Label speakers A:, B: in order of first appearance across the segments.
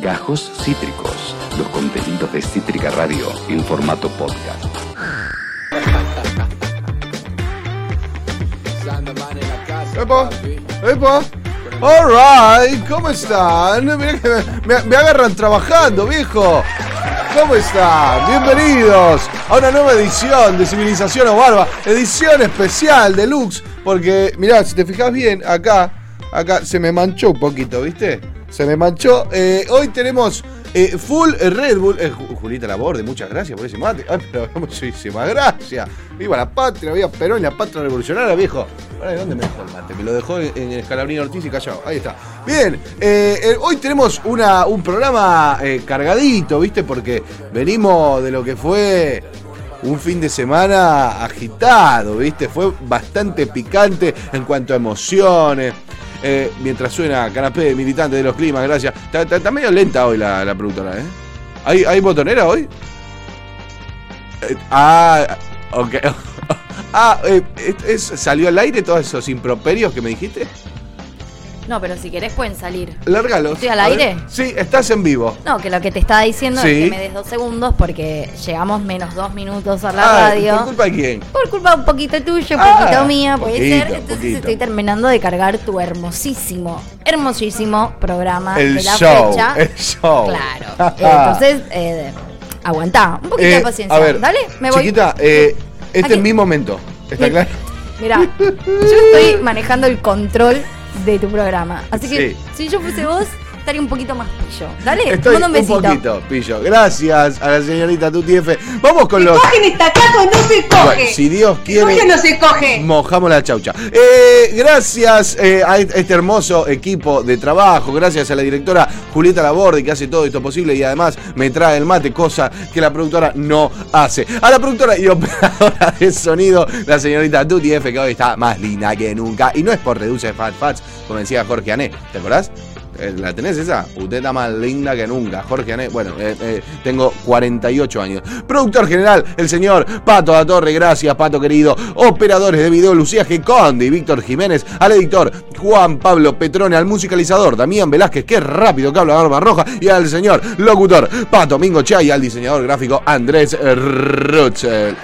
A: Gajos Cítricos, los contenidos de Cítrica Radio en formato podcast.
B: ¡Epa! ¡Epa! Alright, ¿cómo están? Mirá que me, agarran trabajando, viejo. ¿Cómo están? Bienvenidos a una nueva edición de Civilización o Barba, edición especial deluxe, porque mirá, si te fijas bien, acá, acá se me manchó un poquito, ¿viste? Se me manchó. Eh, hoy tenemos eh, full Red Bull. Eh, Ju- Julita Laborde, muchas gracias por ese mate. Ay, pero muchísimas gracias. Viva la patria, viva Perón la patria revolucionaria, viejo. ¿Dónde me dejó el mate? Me lo dejó en, en Escalabrini Ortiz y callado. Ahí está. Bien, eh, hoy tenemos una, un programa cargadito, ¿viste? Porque venimos de lo que fue un fin de semana agitado, ¿viste? Fue bastante picante en cuanto a emociones. Eh, mientras suena canapé militante de los climas, gracias. Está, medio lenta hoy la, la productora, ¿eh? ¿Hay, ¿Hay botonera hoy? Eh, ah, ok. ah, eh, es- ¿salió al aire todos esos improperios que me dijiste?
C: No, pero si querés pueden salir.
B: Lárgalos.
C: ¿Estoy al aire?
B: Sí, estás en vivo.
C: No, que lo que te estaba diciendo
B: Sí.
C: es que me des dos segundos porque llegamos menos dos minutos a la radio.
B: ¿Por culpa de quién?
C: Por culpa un poquito tuyo, un
B: Ah,
C: poquito mía, puede
B: poquito,
C: ser. Entonces
B: poquito.
C: estoy terminando de cargar tu hermosísimo, hermosísimo programa
B: El
C: de la
B: show,
C: fecha.
B: el show.
C: Claro. Eh, entonces, eh, aguantá, un poquito
B: Eh,
C: de paciencia.
B: A ver,
C: Dale, me voy.
B: Chiquita, eh, este
C: Aquí.
B: es mi momento. ¿Está claro?
C: Mirá, yo estoy manejando el control de tu programa. Así que
B: Sí.
C: si yo fuese vos, estaría un poquito más pillo. Dale, te
B: Estoy
C: mando un besito.
B: poquito, pillo. Gracias a la señorita Tuti F. Vamos con los.
D: Cogen esta casa no se coge.
B: Bueno, si Dios quiere.
D: Coge no se coge.
B: Mojamos la chaucha. Eh, gracias eh, a este hermoso equipo de trabajo, gracias a la directora Julieta Laborde que hace todo esto posible y además me trae el mate, cosa que la productora no hace. A la productora y operadora de sonido, la señorita Tuti F, que hoy está más linda que nunca. Y no es por Reduce Fat Fats, como decía Jorge Ané, ¿te acordás? Eh, ¿La tenés esa? Usted está más linda que nunca. Jorge Ané, bueno, eh, eh, tengo 48 años. Productor general, el señor Pato da Torre, gracias Pato querido. Operadores de video, Lucía G. Conde y Víctor Jiménez. Al editor, Juan Pablo Petrone. Al musicalizador, Damián Velázquez, que rápido que habla Barba Roja. Y al señor locutor, Pato Mingo Chay. Y al diseñador gráfico, Andrés Rutzel.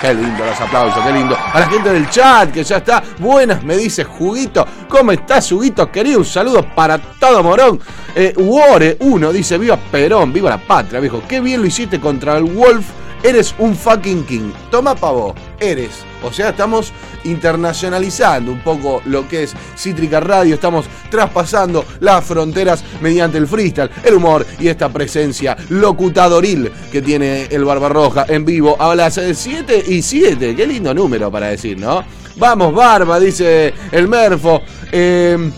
B: Qué lindo los aplausos, qué lindo. A la gente del chat que ya está. Buenas, me dice Juguito. ¿Cómo estás, Juguito? Querido, un saludo para todo Morón. Eh, Wore 1 dice: Viva Perón, viva la patria, viejo. Qué bien lo hiciste contra el Wolf. Eres un fucking king. Toma pavo, eres. O sea, estamos internacionalizando un poco lo que es Cítrica Radio. Estamos traspasando las fronteras mediante el freestyle, el humor y esta presencia locutadoril que tiene el Barbarroja en vivo a las 7 y 7. Qué lindo número para decir, ¿no? Vamos, Barba, dice el Merfo. Eh,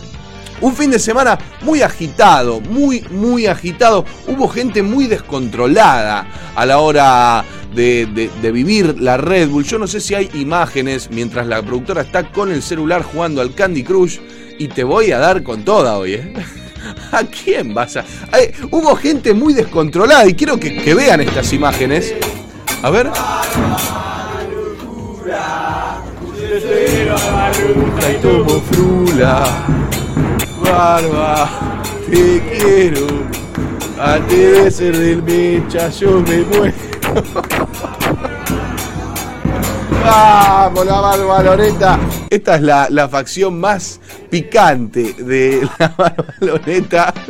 B: un fin de semana muy agitado, muy, muy agitado. Hubo gente muy descontrolada a la hora de, vivir la Red Bull. Yo no sé si hay imágenes mientras la productora está con el celular jugando al Candy Crush. Y te voy a dar con toda hoy, ¿eh? ¿A quién vas a.? Hubo gente muy descontrolada y quiero que, que vean estas imágenes. A ver. Barba, te quiero. Antes de ser del mecha, yo me muero. Vamos, la barba Loreta. Esta es la, la facción más picante de la barba Loreta.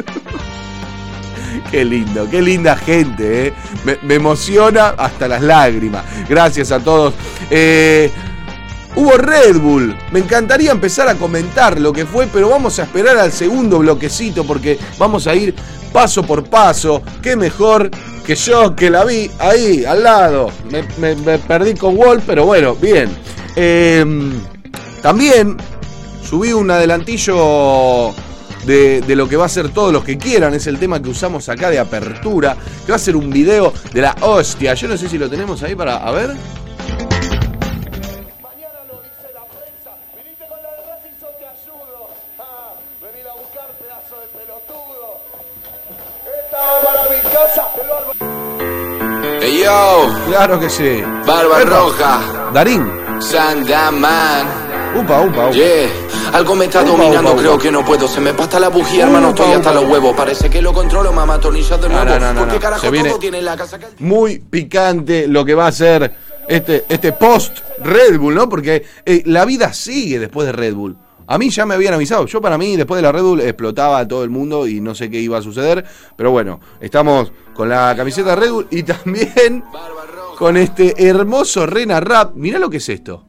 B: Qué lindo, qué linda gente, ¿eh? me, me emociona hasta las lágrimas. Gracias a todos. Eh, Hubo Red Bull. Me encantaría empezar a comentar lo que fue, pero vamos a esperar al segundo bloquecito porque vamos a ir paso por paso. Qué mejor que yo que la vi ahí, al lado. Me, perdí con Wall, pero bueno, bien. Eh, también subí un adelantillo de, de lo que va a ser todos los que quieran. Es el tema que usamos acá de apertura. Que va a ser un video de la hostia. Yo no sé si lo tenemos ahí para. A ver. Claro que sí.
E: Barba
B: Epa.
E: Roja,
B: Darín.
E: Sandaman.
B: Upa, upa, upa.
E: Yeah, algo me está
B: Upa,
E: dominando,
B: upa,
E: creo que no puedo. Se me pasa la bujía, hermano, estoy hasta los huevos. Parece que lo controlo, mamá, atornillado de nuevo.
B: no, no, no,
E: ¿Por qué
B: no.
E: carajo
B: Se viene-
E: todo tiene en la casa? que-
B: muy picante lo que va a ser este, este post Red Bull, ¿no? Porque eh, la vida sigue después de Red Bull. A mí ya me habían avisado. Yo para mí, después de la Red Bull, explotaba a todo el mundo y no sé qué iba a suceder. Pero bueno, estamos con la camiseta Red y también con este hermoso Rena Rap. Mirá lo que es esto.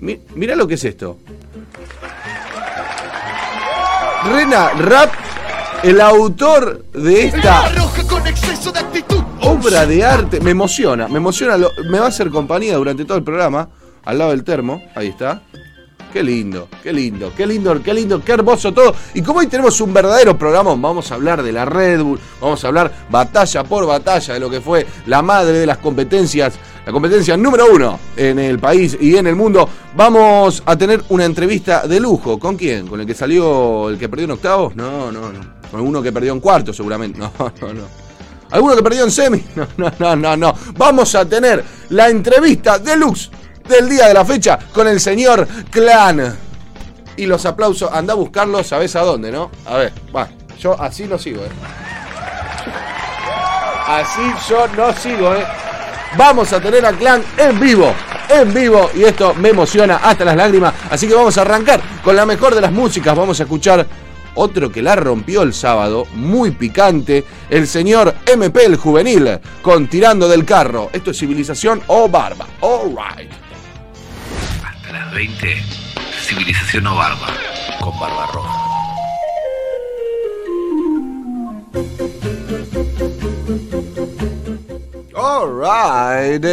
B: Mi- mirá lo que es esto. Rena Rap, el autor de esta obra de arte. Me emociona, me emociona. me va a hacer compañía durante todo el programa. Al lado del termo, ahí está. Qué lindo, qué lindo, qué lindo, qué lindo, qué hermoso todo. Y como hoy tenemos un verdadero programa, vamos a hablar de la Red Bull, vamos a hablar batalla por batalla de lo que fue la madre de las competencias, la competencia número uno en el país y en el mundo. Vamos a tener una entrevista de lujo. ¿Con quién? ¿Con el que salió el que perdió en octavos? No, no, no. Con uno que perdió en cuarto, seguramente. No, no, no. ¿Alguno que perdió en semi? No, no, no, no, no. Vamos a tener la entrevista deluxe del día de la fecha con el señor Clan. Y los aplausos, anda a buscarlos, sabes a dónde, ¿no? A ver, va, yo así no sigo, ¿eh? Así yo no sigo, ¿eh? Vamos a tener a Clan en vivo, en vivo, y esto me emociona hasta las lágrimas. Así que vamos a arrancar con la mejor de las músicas. Vamos a escuchar otro que la rompió el sábado, muy picante, el señor MP el juvenil, con Tirando del Carro. Esto es civilización o barba. All right.
F: Hasta las 20, civilización o barba, con barba roja.
B: Alright.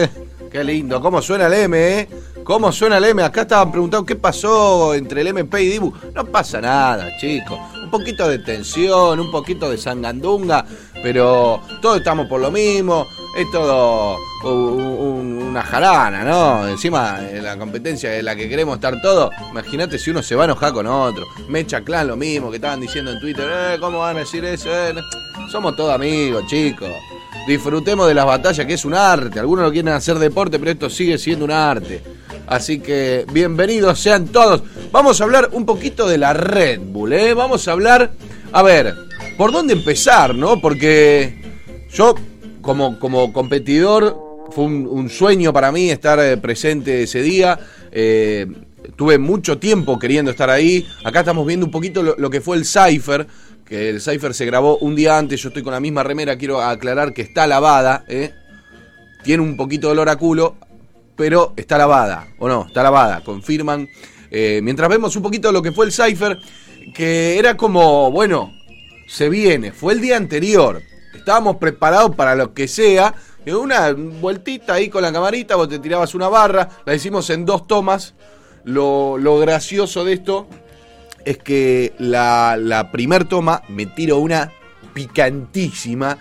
B: Qué lindo. ¿Cómo suena el M, eh? ¿Cómo suena el M? Acá estaban preguntando qué pasó entre el MP y Dibu. No pasa nada, chicos. Un poquito de tensión, un poquito de sangandunga, pero todos estamos por lo mismo. Es todo un- una jarana, ¿no? Encima, en la competencia en la que queremos estar todos, imagínate si uno se va a enojar con otro. Mecha Clan lo mismo que estaban diciendo en Twitter. Eh, ¿Cómo van a decir eso? Eh, no. Somos todos amigos, chicos. Disfrutemos de las batallas, que es un arte. Algunos lo quieren hacer deporte, pero esto sigue siendo un arte. Así que bienvenidos sean todos. Vamos a hablar un poquito de la Red Bull, ¿eh? Vamos a hablar, a ver, ¿por dónde empezar, no? Porque yo, como, como competidor, fue un, sueño para mí estar eh, presente ese día. Eh, tuve mucho tiempo queriendo estar ahí. Acá estamos viendo un poquito lo, que fue el Cypher, que el Cypher se grabó un día antes. Yo estoy con la misma remera, quiero aclarar que está lavada, ¿eh? Tiene un poquito de olor a culo, pero está lavada, ¿o no? Está lavada, confirman. Mientras vemos un poquito lo que fue el Cypher, que era como, bueno, se viene, fue el día anterior. Estábamos preparados para lo que sea. Una vueltita ahí con la camarita, vos te tirabas una barra, la hicimos en dos tomas. Lo, gracioso de esto es que la, la primer toma me tiro una picantísima.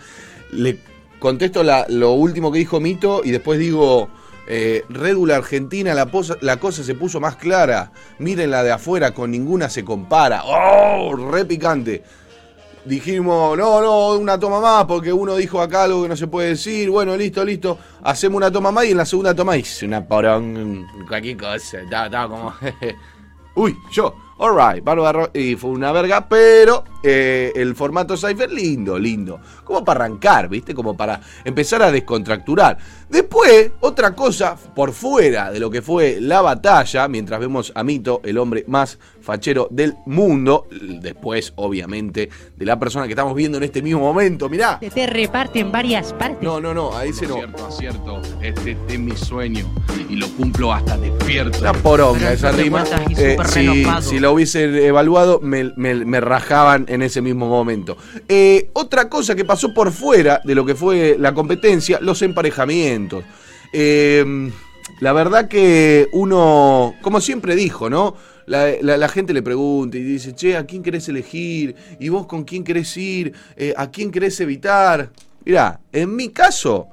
B: Le contesto la- lo último que dijo Mito y después digo, eh, Red Bull Argentina, la, la cosa se puso más clara. Miren la de afuera, con ninguna se compara. ¡Oh! Re picante. Dijimos, no, no, una toma más, porque uno dijo acá algo que no se puede decir. Bueno, listo, listo. Hacemos una toma más y en la segunda toma hice una porón, cualquier cosa. Estaba, estaba como. Uy, yo. Alright, bárbaro. Y fue una verga, pero eh, el formato Cypher, lindo, lindo. Como para arrancar, ¿viste? Como para empezar a descontracturar. Después, otra cosa por fuera de lo que fue la batalla, mientras vemos a Mito, el hombre más fachero del mundo. Después, obviamente, de la persona que estamos viendo en este mismo momento. Mirá.
G: Te reparte en varias partes.
B: No, no, no, a ese no.
H: Acierto, acierto. Este es mi sueño y lo cumplo hasta despierto.
B: Una poronga esa rima. Eh, si, si lo hubiesen evaluado, me, me- me rajaban en ese mismo momento. Eh, otra cosa que pasó por fuera de lo que fue la competencia, los emparejamientos. Eh, la verdad que uno, como siempre dijo, ¿no? La gente le pregunta y dice, che, ¿a quién querés elegir? ¿Y vos con quién querés ir? Eh, ¿A quién querés evitar? Mirá, en mi caso,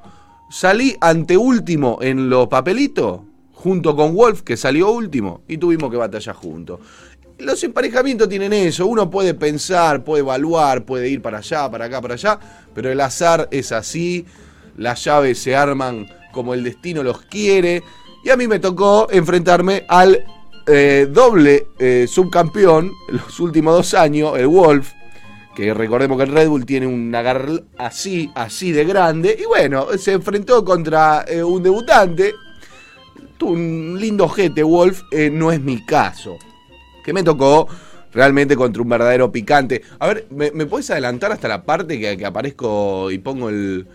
B: salí anteúltimo en los papelitos, junto con Wolf, que salió último, y tuvimos que batallar juntos. Los emparejamientos tienen eso, uno puede pensar, puede evaluar, puede ir para allá, para acá, para allá, pero el azar es así, las llaves se arman como el destino los quiere, y a mí me tocó enfrentarme al eh, doble eh, subcampeón los últimos dos años, el Wolf, que recordemos que el Red Bull tiene un agar así, así de grande, y bueno, se enfrentó contra eh, un debutante, un lindo ojete Wolf, no es mi caso, que me tocó realmente contra un verdadero picante. A ver, ¿me, me puedes adelantar hasta la parte que, que aparezco y pongo el,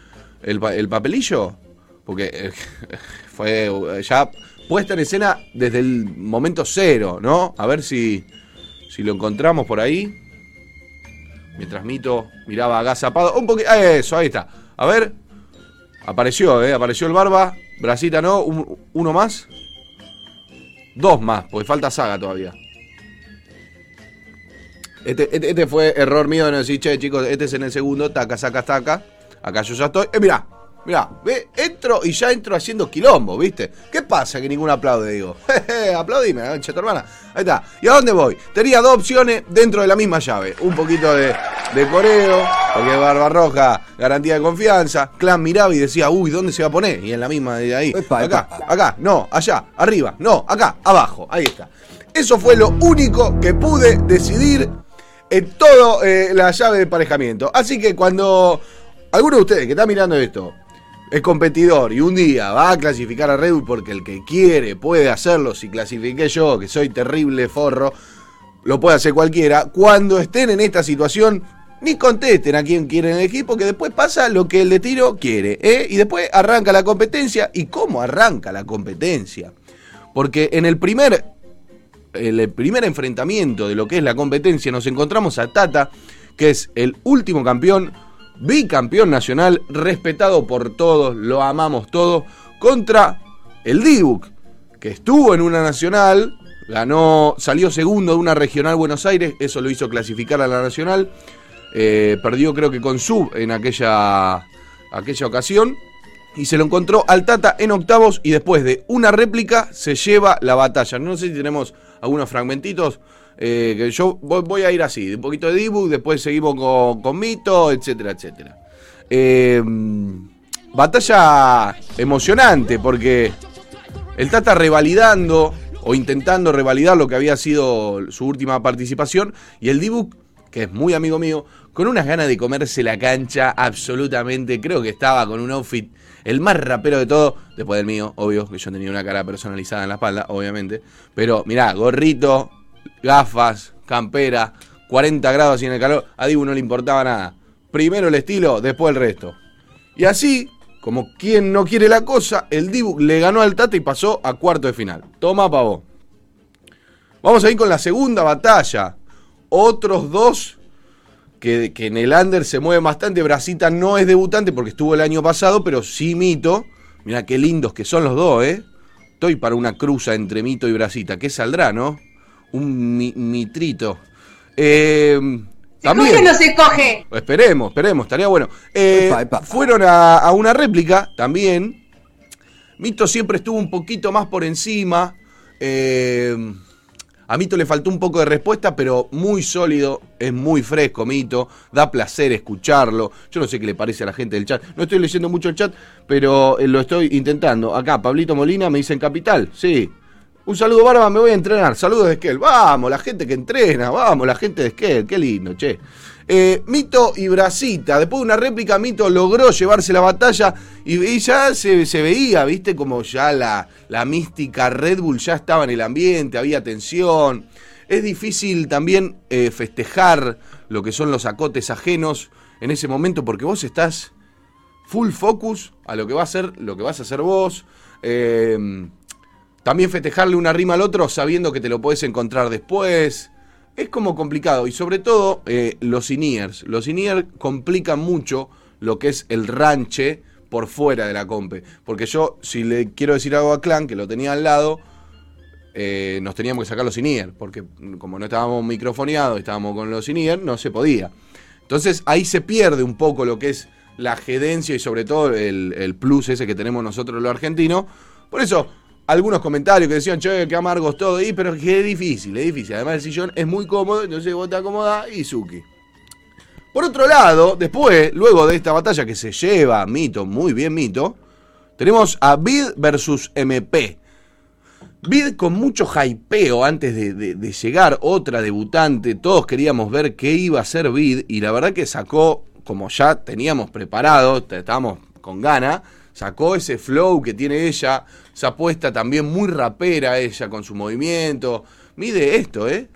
B: el el papelillo? Porque eh, fue eh, ya puesta en escena desde el momento cero, ¿no? A ver si, si lo encontramos por ahí. Mientras Mito miraba agazapado. Un poquito. Eso, ahí está. A ver. Apareció, ¿eh? Apareció el barba. Brasita no. Un- uno más. Dos más, porque falta saga todavía. Este, este- este fue error mío de no decir, che, chicos, este es en el segundo, taca, saca, taca. Acá yo ya estoy. Eh, mirá, mirá, ve, entro y ya entro haciendo quilombo, ¿viste? ¿Qué pasa que ninguno aplaude? Digo, jeje, aplaudime, che, tu hermana. Ahí está. ¿Y a dónde voy? Tenía dos opciones dentro de la misma llave. Un poquito de, de coreo, porque Barbarroja, garantía de confianza. Clan miraba y decía, uy, ¿dónde se va a poner? Y en la misma de ahí.
I: Epa,
B: acá,
I: epa.
B: acá, no, allá, arriba, no, acá, abajo. Ahí está. Eso fue lo único que pude decidir en todo eh, la llave de emparejamiento. Así que cuando alguno de ustedes que está mirando esto es competidor y un día va a clasificar a Red Bull porque el que quiere puede hacerlo, si clasifiqué yo, que soy terrible forro, lo puede hacer cualquiera. Cuando estén en esta situación, ni contesten a quien quieren elegir, porque después pasa lo que el de tiro quiere. ¿eh? Y después arranca la competencia. ¿Y cómo arranca la competencia? Porque en el primer el primer enfrentamiento de lo que es la competencia, nos encontramos a Tata, que es el último campeón, bicampeón nacional, respetado por todos, lo amamos todos, contra el Dibuk, que estuvo en una nacional, ganó, salió segundo de una regional Buenos Aires, eso lo hizo clasificar a la nacional, eh, perdió creo que con Sub en aquella, aquella ocasión, y se lo encontró al Tata en octavos y después de una réplica se lleva la batalla. No sé si tenemos algunos fragmentitos. Eh, que yo voy, a ir así, un poquito de Dibu, después seguimos con, con Mito, etcétera, etcétera. Eh, batalla emocionante porque el Tata revalidando o intentando revalidar lo que había sido su última participación y el Dibu, que es muy amigo mío, con unas ganas de comerse la cancha absolutamente, creo que estaba con un outfit el más rapero de todo, después del mío, obvio, que yo tenía una cara personalizada en la espalda, obviamente, pero mirá, gorrito, gafas, campera, 40 grados así en el calor, a Dibu no le importaba nada. Primero el estilo, después el resto. Y así, como quien no quiere la cosa, el Dibu le ganó al Tata y pasó a cuarto de final. Toma pavo. Vamos a ir con la segunda batalla. Otros dos que, que en el under se mueven bastante. Brasita no es debutante porque estuvo el año pasado, pero sí Mito. Mirá qué lindos que son los dos, ¿eh? Estoy para una cruza entre Mito y Brasita. ¿Qué saldrá, no? Un mi- mitrito. Eh,
D: ¿Se coge o no se coge?
B: Esperemos, esperemos, estaría bueno. Eh,
I: Epa, epa.
B: Fueron a, a una réplica también. Mito siempre estuvo un poquito más por encima. Eh, a Mito le faltó un poco de respuesta, pero muy sólido, es muy fresco Mito, da placer escucharlo. Yo no sé qué le parece a la gente del chat. No estoy leyendo mucho el chat, pero eh, lo estoy intentando. Acá, Pablito Molina me dice en Capital, sí. Un saludo, Barba, me voy a entrenar. Saludos de Esquel. Vamos, la gente que entrena, vamos, la gente de Esquel. Qué lindo, che. Eh, Mito y Brasita. Después de una réplica, Mito logró llevarse la batalla y, y ya se, se veía, viste, como ya la, la mística Red Bull ya estaba en el ambiente, había tensión. Es difícil también eh, festejar lo que son los acotes ajenos en ese momento porque vos estás full focus a lo que va a ser, lo que vas a hacer vos. Eh, también festejarle una rima al otro sabiendo que te lo puedes encontrar después. Es como complicado. Y sobre todo eh, los in-ears. Los in-ears complican mucho lo que es el ranche por fuera de la compe. Porque yo, si le quiero decir algo a Clan, que lo tenía al lado, eh, nos teníamos que sacar los in-ear. Porque como no estábamos microfoneados, estábamos con los in-ear, no se podía. Entonces ahí se pierde un poco lo que es la gerencia y sobre todo el, el plus ese que tenemos nosotros los argentinos. Por eso, algunos comentarios que decían, che, qué amargos todo, y, pero que es difícil, es difícil. Además el sillón es muy cómodo, entonces vos te acomodás y Suki. Por otro lado, después, luego de esta batalla que se lleva Mito, muy bien Mito, tenemos a Bid versus MP. Vid con mucho hypeo antes de, llegar, otra debutante, todos queríamos ver qué iba a hacer Vid y la verdad que sacó, como ya teníamos preparado, estábamos con gana, sacó ese flow que tiene ella, esa apuesta también muy rapera ella con su movimiento, mide esto, ¿eh?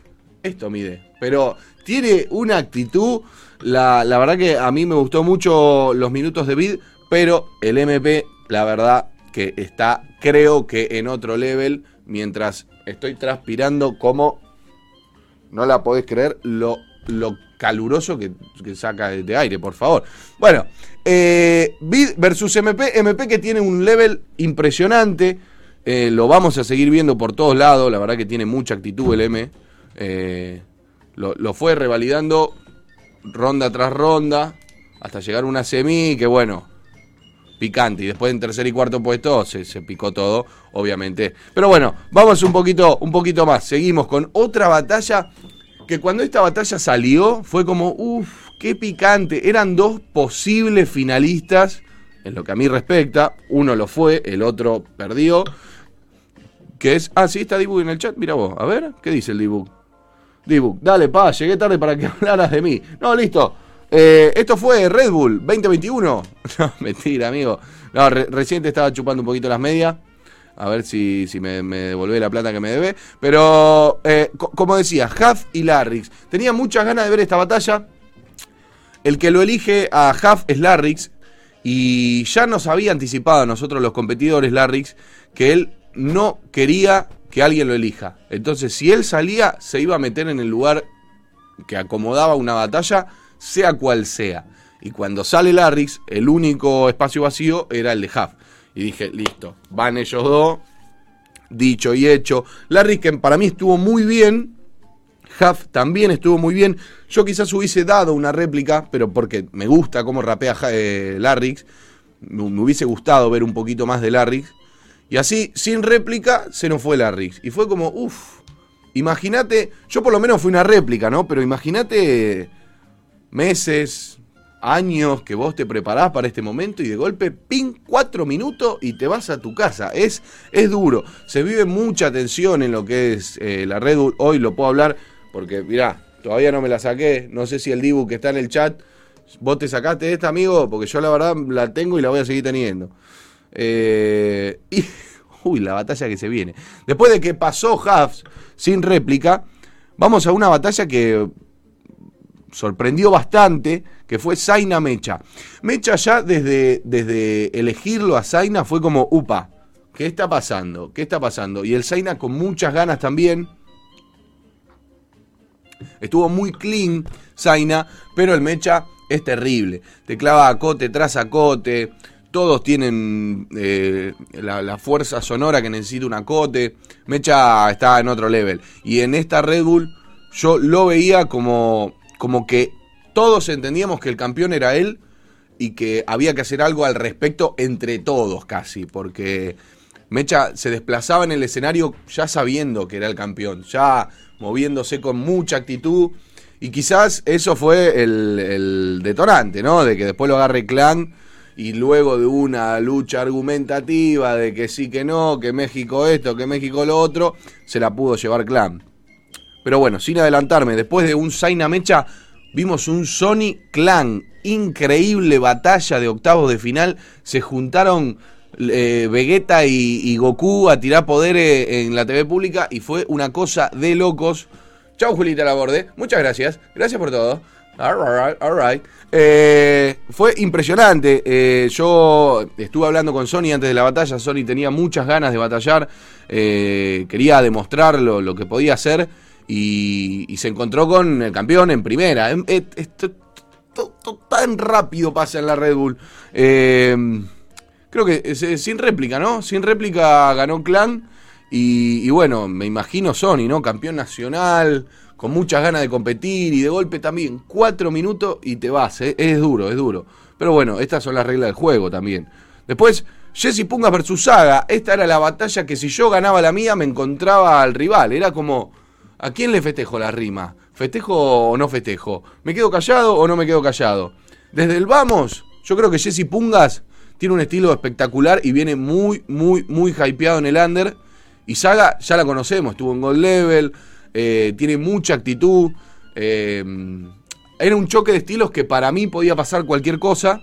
B: Esto mide, pero tiene una actitud, la, la verdad que a mí me gustó mucho los minutos de Vid, pero el MP, la verdad que está, creo que en otro level, mientras estoy transpirando como, no la podés creer, lo, lo caluroso que, saca de, aire, por favor. Bueno, eh, versus MP, MP que tiene un level impresionante, eh, lo vamos a seguir viendo por todos lados, la verdad que tiene mucha actitud el M. eh, lo, lo fue revalidando ronda tras ronda hasta llegar a una semi que bueno, picante. Y después en tercer y cuarto puesto se, se picó todo, obviamente. Pero bueno, vamos un poquito, un poquito más. Seguimos con otra batalla que cuando esta batalla salió fue como, uff, qué picante. Eran dos posibles finalistas, en lo que a mí respecta. Uno lo fue, el otro perdió. Que es, ah, sí, está Dibu en el chat. Mira vos, a ver, ¿qué dice el Dibu? Dibu, dale, pa, llegué tarde para que hablaras de mí. No, listo. Eh, esto fue Red Bull 2021. No, mentira, amigo. No, re- recién estaba chupando un poquito las medias. A ver si, me, me devolvé la plata que me debe. Pero, eh, co- como decía, Huff y Larrix. Tenía muchas ganas de ver esta batalla. El que lo elige a Huff es Larrix. Y ya nos había anticipado a nosotros los competidores, Larrix, que él no quería que alguien lo elija. Entonces, si él salía, se iba a meter en el lugar que acomodaba una batalla, sea cual sea. Y cuando sale Larrix, el único espacio vacío era el de Huff. Y dije, listo, van ellos dos, dicho y hecho. Larrix, que para mí estuvo muy bien, Huff también estuvo muy bien. Yo quizás hubiese dado una réplica, pero porque me gusta cómo rapea eh, me hubiese gustado ver un poquito más de Larrix. Y así, sin réplica, se nos fue Larrix. Y fue como, uff, imagínate, yo por lo menos fui una réplica, ¿no? Pero imagínate meses, años que vos te preparás para este momento y de golpe, pin, cuatro minutos y te vas a tu casa. Es, es duro. Se vive mucha tensión en lo que es eh, la Red. Hoy lo puedo hablar porque, mirá, todavía no me la saqué. No sé si el Dibu que está en el chat, vos te sacaste esta, amigo, porque yo la verdad la tengo y la voy a seguir teniendo. Eh, y, uy, la batalla que se viene. Después de que pasó Huffs sin réplica, vamos a una batalla que sorprendió bastante, que fue Zaina Mecha. Mecha ya desde, desde elegirlo a Zaina fue como, upa, ¿qué está pasando? ¿Qué está pasando? Y el Zaina con muchas ganas también. Estuvo muy clean Zaina, pero el Mecha es terrible. Te clava acote tras acote. Todos tienen eh, la, la fuerza sonora que necesita un acote. Mecha está en otro level. Y en esta Red Bull yo lo veía como, como que todos entendíamos que el campeón era él y que había que hacer algo al respecto entre todos casi. Porque Mecha se desplazaba en el escenario ya sabiendo que era el campeón. Ya moviéndose con mucha actitud. Y quizás eso fue el, detonante, ¿no? De que después lo agarre Clan y luego de una lucha argumentativa de que sí, que no, que México esto, que México lo otro, se la pudo llevar Clan. Pero bueno, sin adelantarme, después de un Zaina Mecha, vimos un Sony Clan. Increíble batalla de octavos de final. Se juntaron eh, Vegeta y, Goku a tirar poderes en la TV pública y fue una cosa de locos. Chau, Julita Laborde. Muchas gracias. Gracias por todo. Alright, alright. Eh, fue impresionante. Eh, yo estuve hablando con Sony antes de la batalla. Sony tenía muchas ganas de batallar. Eh, quería demostrar lo, lo que podía hacer. Y, y se encontró con el campeón en primera. Em, eh, tan rápido pasa en la Red Bull. Eh, creo que sin réplica, ¿no? Sin réplica ganó Clan. Y, y bueno, me imagino Sony, ¿no? Campeón nacional, con muchas ganas de competir y de golpe también. Cuatro minutos y te vas, ¿eh? Es duro, es duro. Pero bueno, estas son las reglas del juego también. Después, Jesse Pungas versus Saga. Esta era la batalla que si yo ganaba la mía me encontraba al rival. Era como, ¿a quién le festejo la rima? ¿Festejo o no festejo? ¿Me quedo callado o no me quedo callado? Desde el vamos, yo creo que Jesse Pungas tiene un estilo espectacular y viene muy, muy, muy hypeado en el under. Y Saga ya la conocemos, estuvo en Gold Level, eh, tiene mucha actitud. eh, era un choque de estilos que para mí podía pasar cualquier cosa,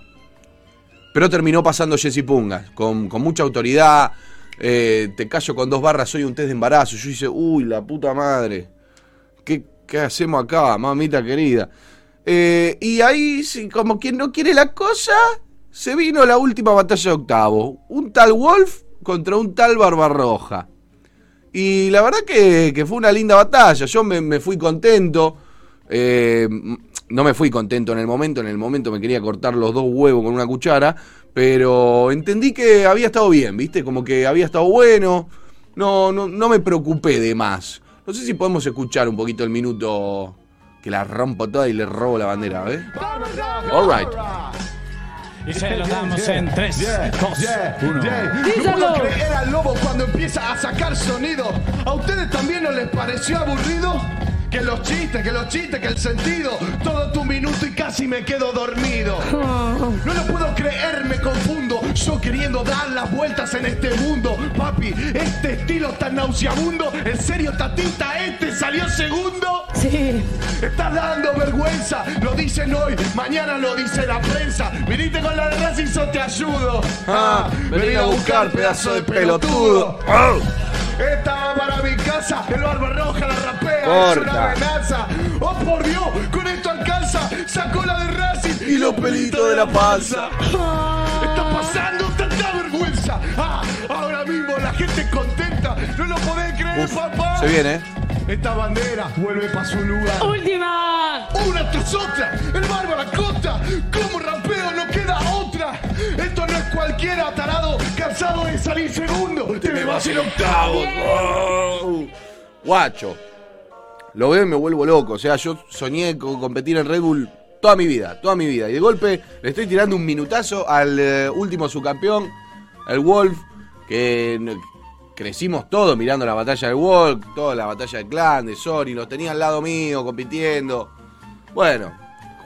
B: pero terminó pasando Jesse Punga, con, con mucha autoridad. Eh, te callo con dos barras, soy un test de embarazo. Yo hice, uy, la puta madre. ¿Qué, qué hacemos acá, mamita querida? Eh, y ahí, como quien no quiere la cosa, se vino la última batalla de octavo. Un tal Wolf contra un tal Barbarroja. Y la verdad que, que fue una linda batalla. Yo me, me fui contento. Eh, no me fui contento en el momento. En el momento me quería cortar los dos huevos con una cuchara. Pero entendí que había estado bien, ¿viste? Como que había estado bueno. No, no, no me preocupé de más. No sé si podemos escuchar un poquito el minuto que la rompo toda y le robo la bandera, ¿eh? All right.
I: Y se lo damos en 3, 2, 1.
J: No puedo creer al lobo cuando empieza a sacar sonido. ¿A ustedes también no les pareció aburrido? Que los chistes, que los chistes, que el sentido. Todo tu minuto y casi me quedo dormido. No lo puedo creer, me confundo. Yo queriendo dar las vueltas en este mundo. Papi, este estilo tan nauseabundo. ¿En serio, tatita, este salió segundo?
C: Sí.
J: Estás dando vergüenza, lo dicen hoy, mañana lo dice la prensa. Viniste con la de Racing, yo te ayudo.
B: Ah, vení a buscar, pedazo de pelotudo.
J: Estaba para mi casa, el barba roja la es
B: Corta.
J: una amenaza. Oh por Dios, con esto alcanza, sacó la de Racing
B: Y los pelitos de la panza.
J: Está pasando tanta vergüenza. Ah, ahora mismo la gente contenta, no lo podés creer,
B: Uf,
J: papá.
B: se viene, ¿eh?
J: Esta bandera vuelve para su lugar.
G: ¡Última!
J: Una tras otra, el barba la costa, como rapeo no queda otra. Esto no es cualquiera tarado, cansado de salir segundo, te me vas en octavo.
B: Wow. Guacho. Lo veo y me vuelvo loco. O sea, yo soñé con competir en Red Bull toda mi vida, toda mi vida. Y de golpe le estoy tirando un minutazo al eh, último subcampeón, el Wolf, que crecimos todos mirando la batalla del Wolf, toda la batalla del clan, de Sony, los tenía al lado mío, compitiendo. Bueno,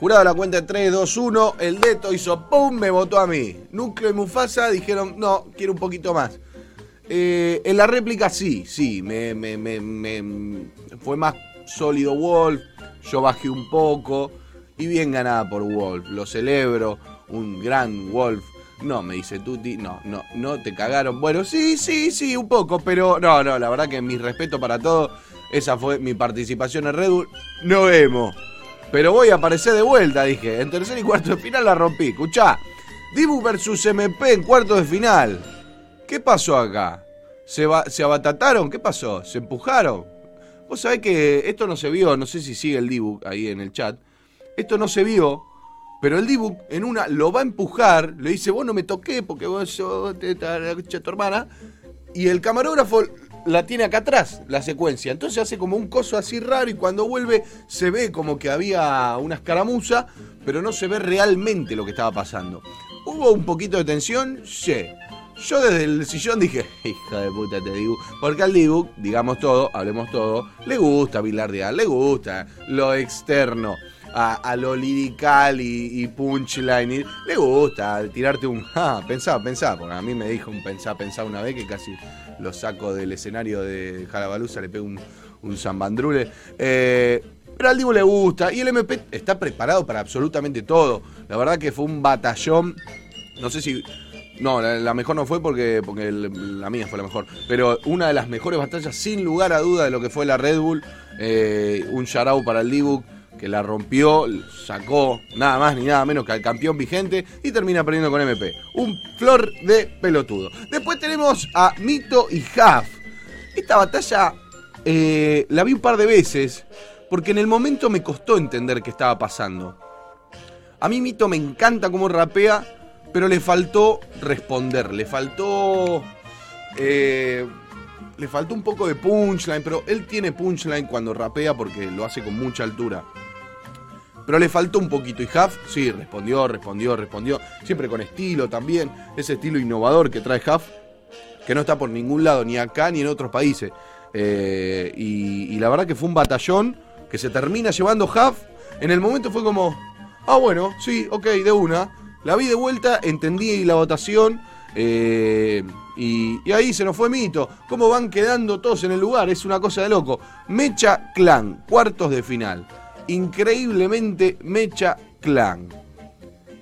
B: jurado la cuenta de 3, 2, 1, el Deto hizo ¡pum! me votó a mí. Núcleo y Mufasa dijeron, no, quiero un poquito más. Eh, en la réplica sí, sí, me, me- me- me- fue más sólido Wolf, yo bajé un poco y bien ganada por Wolf, lo celebro, un gran Wolf. No, me dice Tuti, no, no, no te cagaron. Bueno, sí, sí, sí, un poco, pero no, no, la verdad que mi respeto para todo, esa fue mi participación en Red Bull. No vemos. Pero voy a aparecer de vuelta, dije. En tercer y cuarto de final la rompí. Escuchá, Dibu versus MP en cuarto de final. ¿Qué pasó acá? ¿Se, ¿Se abatataron? ¿Qué pasó? ¿Se empujaron? Vos sabés que esto no se vio, no sé si sigue el Dibu ahí en el chat. Esto no se vio, pero el Dibu en una lo va a empujar, le dice, vos no me toqué porque vos sos tu hermana. Y el camarógrafo la tiene acá atrás, la secuencia. Entonces hace como un coso así raro y cuando vuelve se ve como que había una escaramuza, pero no se ve realmente lo que estaba pasando. ¿Hubo un poquito de tensión? Sí. Yo desde el sillón dije, hija de puta te digo, porque al Dibu, digamos todo, hablemos todo, le gusta bilardear, le gusta lo externo, a, lo lirical y, y punchline, le gusta tirarte un, ah, pensá, pensá, porque a mí me dijo un pensá, pensá una vez que casi lo saco del escenario de Jalabaluza, le pego un, un zambandrule. Eh, pero al Dibu le gusta y el MP está preparado para absolutamente todo. La verdad que fue un batallón. No sé si. No, la, mejor no fue porque, porque la mía fue la mejor. Pero una de las mejores batallas, sin lugar a duda, de lo que fue la Red Bull. Eh, un shout para el Dibu que la rompió, sacó nada más ni nada menos que al campeón vigente y termina perdiendo con MP. Un flor de pelotudo. Después tenemos a Mito y Huff. Esta batalla eh, la vi un par de veces porque en el momento me costó entender qué estaba pasando. A mí Mito me encanta cómo rapea, pero le faltó responder, le faltó... eh, le faltó un poco de punchline, pero él tiene punchline cuando rapea porque lo hace con mucha altura. Pero le faltó un poquito y Huff, sí, respondió, respondió, respondió. Siempre con estilo también, ese estilo innovador que trae Huff, que no está por ningún lado, ni acá ni en otros países. Eh, y, y la verdad que fue un batallón que se termina llevando Huff. En el momento fue como, ah bueno, sí, ok, de una. La vi de vuelta, entendí la votación. eh, Y, ahí se nos fue Mito. ¿Cómo van quedando todos en el lugar? Es una cosa de loco. Mecha Clan, cuartos de final. Increíblemente Mecha Clan.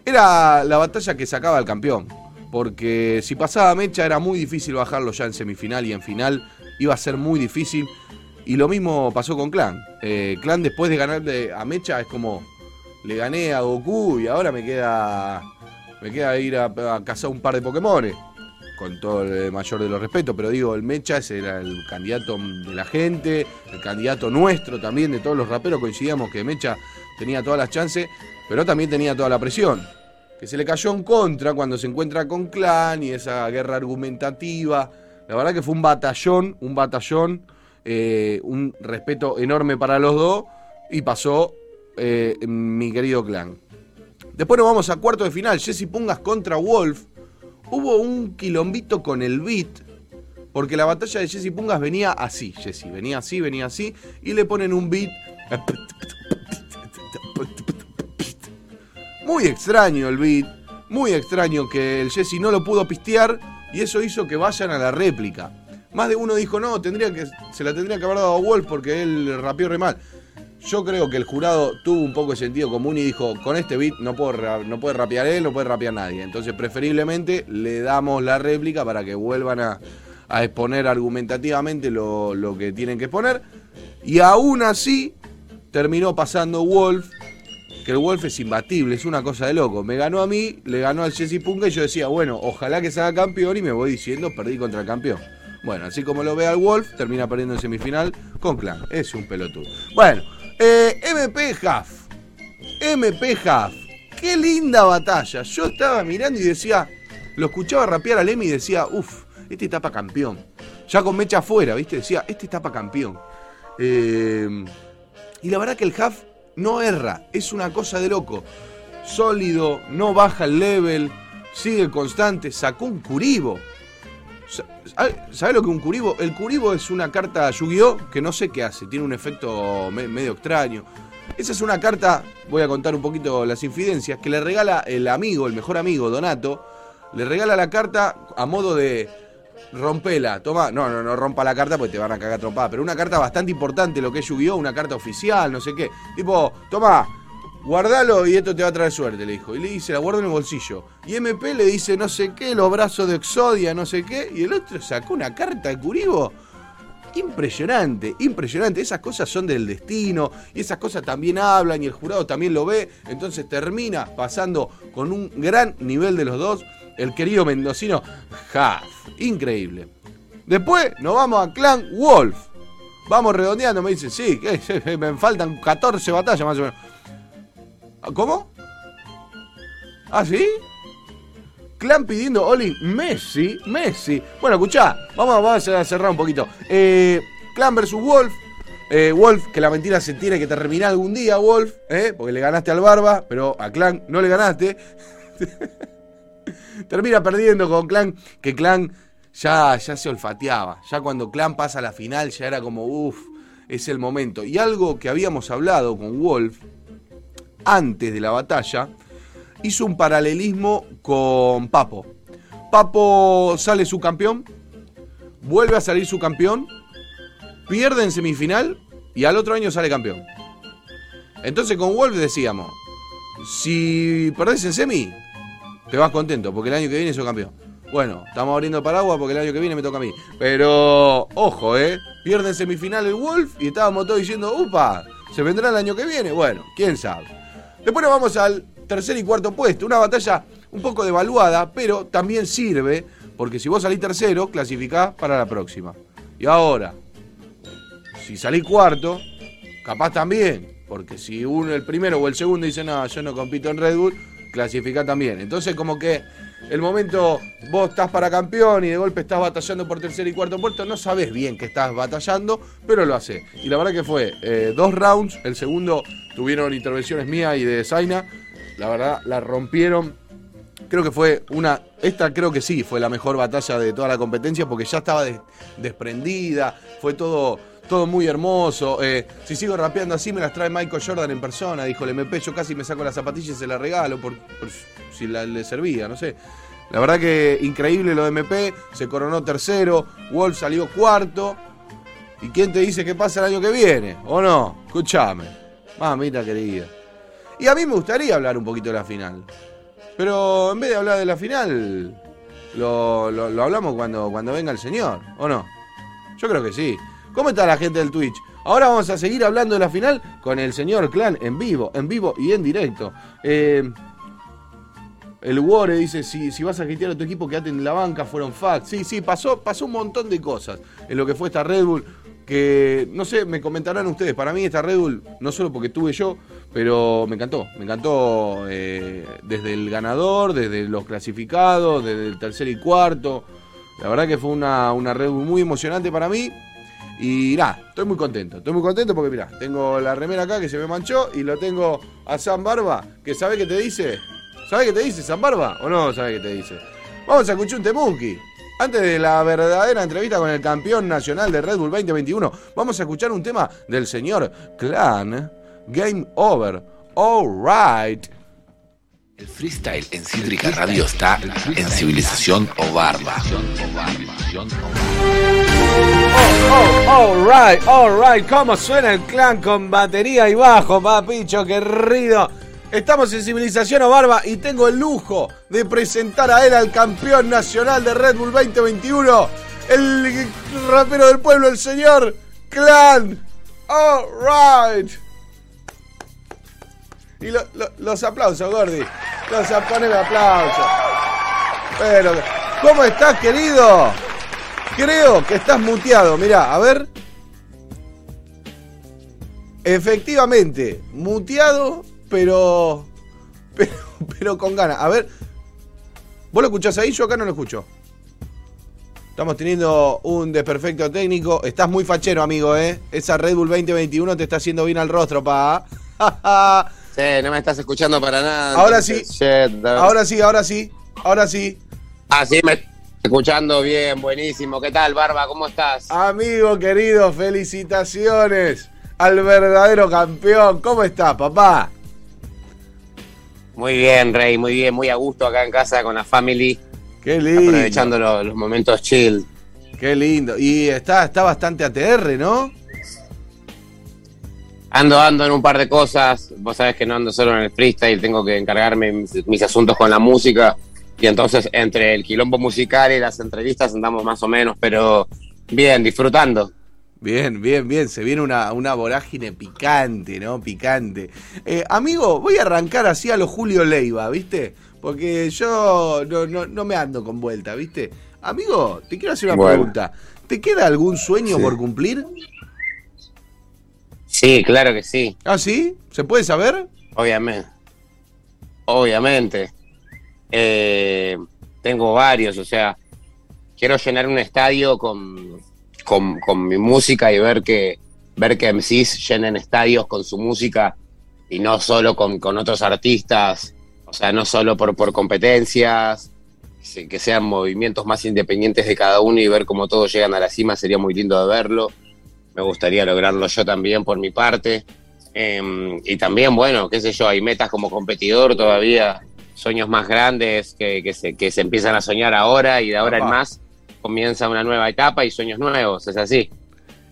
B: Era la batalla que sacaba al campeón. Porque si pasaba Mecha era muy difícil bajarlo ya en semifinal y en final. Iba a ser muy difícil. Y lo mismo pasó con Clan. Eh, Clan después de ganarle a Mecha es como... Le gané a Goku y ahora me queda... Me queda ir a, a cazar un par de Pokémones con todo el mayor de los respetos, pero digo, el Mecha ese era el candidato de la gente, el candidato nuestro también, de todos los raperos, coincidíamos que Mecha tenía todas las chances, pero también tenía toda la presión. Que se le cayó en contra cuando se encuentra con Clan y esa guerra argumentativa. La verdad que fue un batallón, un batallón, eh, un respeto enorme para los dos y pasó eh, mi querido Clan. Después nos vamos a cuarto de final, Jesse Pungas contra Wolf hubo un quilombito con el beat, porque la batalla de Jesse Pungas venía así, Jesse, venía así, venía así, y le ponen un beat. Muy extraño el beat, muy extraño que el Jesse no lo pudo pistear, y eso hizo que vayan a la réplica. Más de uno dijo, no, tendría que, se la tendría que haber dado a Wolf porque él rapeó re mal. Yo creo que el jurado tuvo un poco de sentido común y dijo, con este beat no, puedo, no puede rapear él, no puede rapear nadie. Entonces preferiblemente le damos la réplica para que vuelvan a, exponer argumentativamente lo, lo, que tienen que exponer. Y aún así terminó pasando Wolf, que el Wolf es imbatible, es una cosa de loco. Me ganó a mí, le ganó al Jesse Punga y yo decía, bueno, ojalá que sea campeón y me voy diciendo, perdí contra el campeón. Bueno, así como lo ve al Wolf, termina perdiendo en semifinal con Clan. Es un pelotudo. Bueno, eh, MP Huff. MP Huff. Qué linda batalla. Yo estaba mirando y decía, lo escuchaba rapear a Lemmy y decía, uff, este para campeón. Ya con mecha afuera, ¿viste? Decía, este para campeón. Eh, y la verdad que el Huff no erra, es una cosa de loco. Sólido, no baja el level, sigue constante, sacó un curibo. ¿Sabes lo que es un Curibo? El Curibo es una carta Yu-Gi-Oh! que no sé qué hace, tiene un efecto me medio extraño. Esa es una carta, voy a contar un poquito las infidencias, que le regala el amigo, el mejor amigo, Donato, le regala la carta a modo de rompela, toma, no, no, no rompa la carta porque te van a cagar trompada, pero una carta bastante importante, lo que es Yu-Gi-Oh! una carta oficial, no sé qué. Tipo, toma, guardalo y esto te va a traer suerte, le dijo. Y le dice, la guardo en el bolsillo. Y MP le dice, no sé qué, los brazos de Exodia, no sé qué. Y el otro sacó una carta de Curibo. Impresionante, impresionante. Esas cosas son del destino y esas cosas también hablan y el jurado también lo ve. Entonces termina pasando con un gran nivel de los dos. El querido mendocino Half. Increíble. Después nos vamos a Clan Wolf. Vamos redondeando. Me dice, sí, me faltan 14 batallas más o menos. ¿Cómo? ¿Ah, sí? Clan pidiendo Oli Messi. Messi. Bueno, escuchá, vamos, a cerrar un poquito. Eh, Clan versus Wolf. Eh, Wolf, que la mentira se tiene que terminar algún día, Wolf, eh, porque le ganaste al Barba, pero a Clan no le ganaste. Termina perdiendo con Clan, que Clan ya, ya se olfateaba. Ya cuando Clan pasa a la final, ya era como, uff, es el momento. Y algo que habíamos hablado con Wolf, antes de la batalla, hizo un paralelismo con Papo. Papo sale su campeón, vuelve a salir su campeón, pierde en semifinal y al otro año sale campeón. Entonces con Wolf decíamos, si perdés en semi, te vas contento porque el año que viene sos campeón. Bueno, estamos abriendo paraguas porque el año que viene me toca a mí. Pero, ojo, ¿eh? Pierde en semifinal el Wolf y estábamos todos diciendo, upa, ¿se vendrá el año que viene? Bueno, quién sabe. Después nos vamos al tercer y cuarto puesto. Una batalla un poco devaluada, pero también sirve, porque si vos salís tercero, clasificás para la próxima. Y ahora, si salís cuarto, capaz también, porque si uno, el primero o el segundo dice, no, yo no compito en Red Bull, clasificás también. Entonces como que el momento vos estás para campeón y de golpe estás batallando por tercer y cuarto puesto, no sabes bien que estás batallando, pero lo hace. Y la verdad que fue eh, dos rounds, el segundo tuvieron intervenciones mías y de Zaina, la verdad la rompieron. Creo que fue una, esta creo que sí, fue la mejor batalla de toda la competencia porque ya estaba desprendida, fue todo, todo muy hermoso. Eh, si sigo rapeando así me las trae Michael Jordan en persona, dijo el MP, yo casi me saco las zapatillas y se las regalo por, por si la, le servía, no sé. La verdad que increíble lo de MP, se coronó tercero, Wolf salió cuarto. ¿Y quién te dice qué pasa el año que viene? ¿O no? Escúchame. Mamita querida. Y a mí me gustaría hablar un poquito de la final. Pero en vez de hablar de la final, lo, lo- lo hablamos cuando, cuando venga el señor, ¿o no? Yo creo que sí. ¿Cómo está la gente del Twitch? Ahora vamos a seguir hablando de la final con el señor Clan en vivo, en vivo y en directo. Eh, el Wore dice, si, si vas a criticar a tu equipo, quédate en la banca, fueron facts. Sí, sí, pasó, pasó un montón de cosas en lo que fue esta Red Bull, que no sé, me comentarán ustedes, para mí esta Red Bull, no solo porque tuve yo, pero me encantó, me encantó eh, desde el ganador, desde los clasificados, desde el tercer y cuarto. La verdad que fue una, una Red Bull muy emocionante para mí. Y nada, estoy muy contento. Estoy muy contento porque mirá, tengo la remera acá que se me manchó y lo tengo a San Barba, que sabe qué te dice. ¿Sabe qué te dice San Barba? ¿O no sabe qué te dice? Vamos a escuchar un temuki. Antes de la verdadera entrevista con el campeón nacional de Red Bull 2021, vamos a escuchar un tema del señor Clan. Game over. Alright.
F: El freestyle en Cítrica Radio está en Civilización o Barba.
B: Oh, alright, alright. ¿Cómo suena el clan con batería y bajo, papicho querido? Estamos en Civilización o Barba y tengo el lujo de presentar a él al campeón nacional de Red Bull 2021, el rapero del pueblo, el señor Clan. Alright. Y lo- lo- los aplausos, Gordy. Los aplausos. Pero, ¿cómo estás, querido? Creo que estás muteado. Mirá, a ver. Efectivamente, muteado, pero. Pero, pero con ganas. A ver. ¿Vos lo escuchás ahí? Yo acá no lo escucho. Estamos teniendo un desperfecto técnico. Estás muy fachero, amigo, ¿eh? Esa Red Bull 2021 te está haciendo bien al rostro, pa.
K: Sí, no me estás escuchando para nada.
B: Ahora sí.
K: shit,
B: ahora sí, ahora sí. Ahora sí.
K: Ah, sí, me escuchando bien, buenísimo. ¿Qué tal, Barba? ¿Cómo estás?
B: Amigo querido, felicitaciones al verdadero campeón. ¿Cómo estás, papá?
K: Muy bien, Rey, muy bien, muy a gusto acá en casa con la family,
B: Qué lindo.
K: aprovechando lo- los momentos chill.
B: Qué lindo. Y está, está bastante ATR, ¿no?
K: Ando, ando en un par de cosas. Vos sabés que no ando solo en el freestyle, tengo que encargarme mis, mis asuntos con la música. Y entonces, entre el quilombo musical y las entrevistas, andamos más o menos, pero bien, disfrutando.
B: Bien, bien, bien. Se viene una, una vorágine picante, ¿no? Picante. Eh, amigo, voy a arrancar así a lo Julio Leiva, ¿viste? Porque yo no, no- no me ando con vuelta, ¿viste? Amigo, te quiero hacer una
K: Bueno.
B: pregunta. ¿Te queda algún sueño
K: Sí.
B: por cumplir?
K: Sí, claro que sí.
B: ¿Ah, sí? ¿Se puede saber?
K: Obviamente. Obviamente. Eh, tengo varios, o sea, quiero llenar un estadio con, con, mi música y ver que, ver que MCs llenen estadios con su música y no solo con, con otros artistas, o sea, no solo por, por competencias, que sean movimientos más independientes de cada uno y ver cómo todos llegan a la cima sería muy lindo de verlo. Me gustaría lograrlo yo también por mi parte. Eh, y también, bueno, qué sé yo, hay metas como competidor todavía, sueños más grandes que, que se, que se empiezan a soñar ahora y de ahora en más comienza una nueva etapa y sueños nuevos, es así.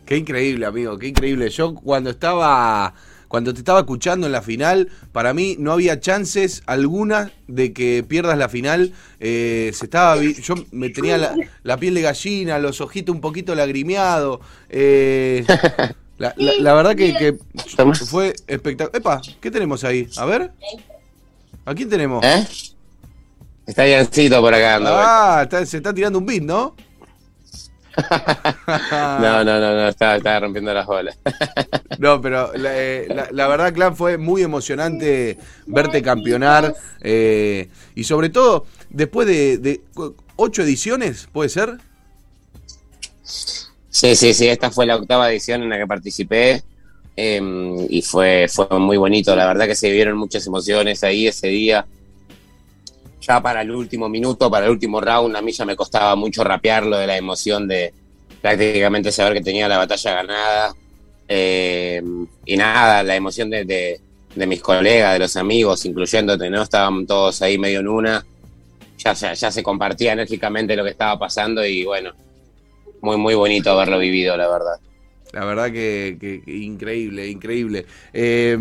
B: Qué increíble, amigo, qué increíble. Yo cuando estaba cuando te estaba escuchando en la final, para mí no había chances alguna de que pierdas la final. Eh, se estaba yo me tenía la, la piel de gallina, los ojitos un poquito lagrimeados. eh, la, la- la verdad que, que fue espectacular. Epa, ¿qué tenemos ahí? A ver. ¿A quién tenemos?
K: ¿Eh? Está biencito por acá, ando.
B: Ah, está- se está tirando un beat, ¿no?
K: No, no, no, no, estaba, estaba rompiendo las bolas.
B: No, pero la, eh, la- la verdad, Clan, fue muy emocionante verte campeonar. eh, y sobre todo, después de, ocho ediciones, ¿puede ser?
K: Sí, sí, sí, esta fue la octava edición en la que participé eh, y fue, fue muy bonito, la verdad que se vivieron muchas emociones ahí ese día. Ya para el último minuto, para el último round, a mí ya me costaba mucho rapearlo de la emoción de prácticamente saber que tenía la batalla ganada. Eh, y nada, la emoción de, de- de mis colegas, de los amigos, incluyéndote, ¿no? Estaban todos ahí medio en una. ya, ya, ya se compartía enérgicamente lo que estaba pasando y bueno, muy, muy bonito haberlo vivido, la verdad.
B: La verdad que, que- que increíble, increíble. Eh,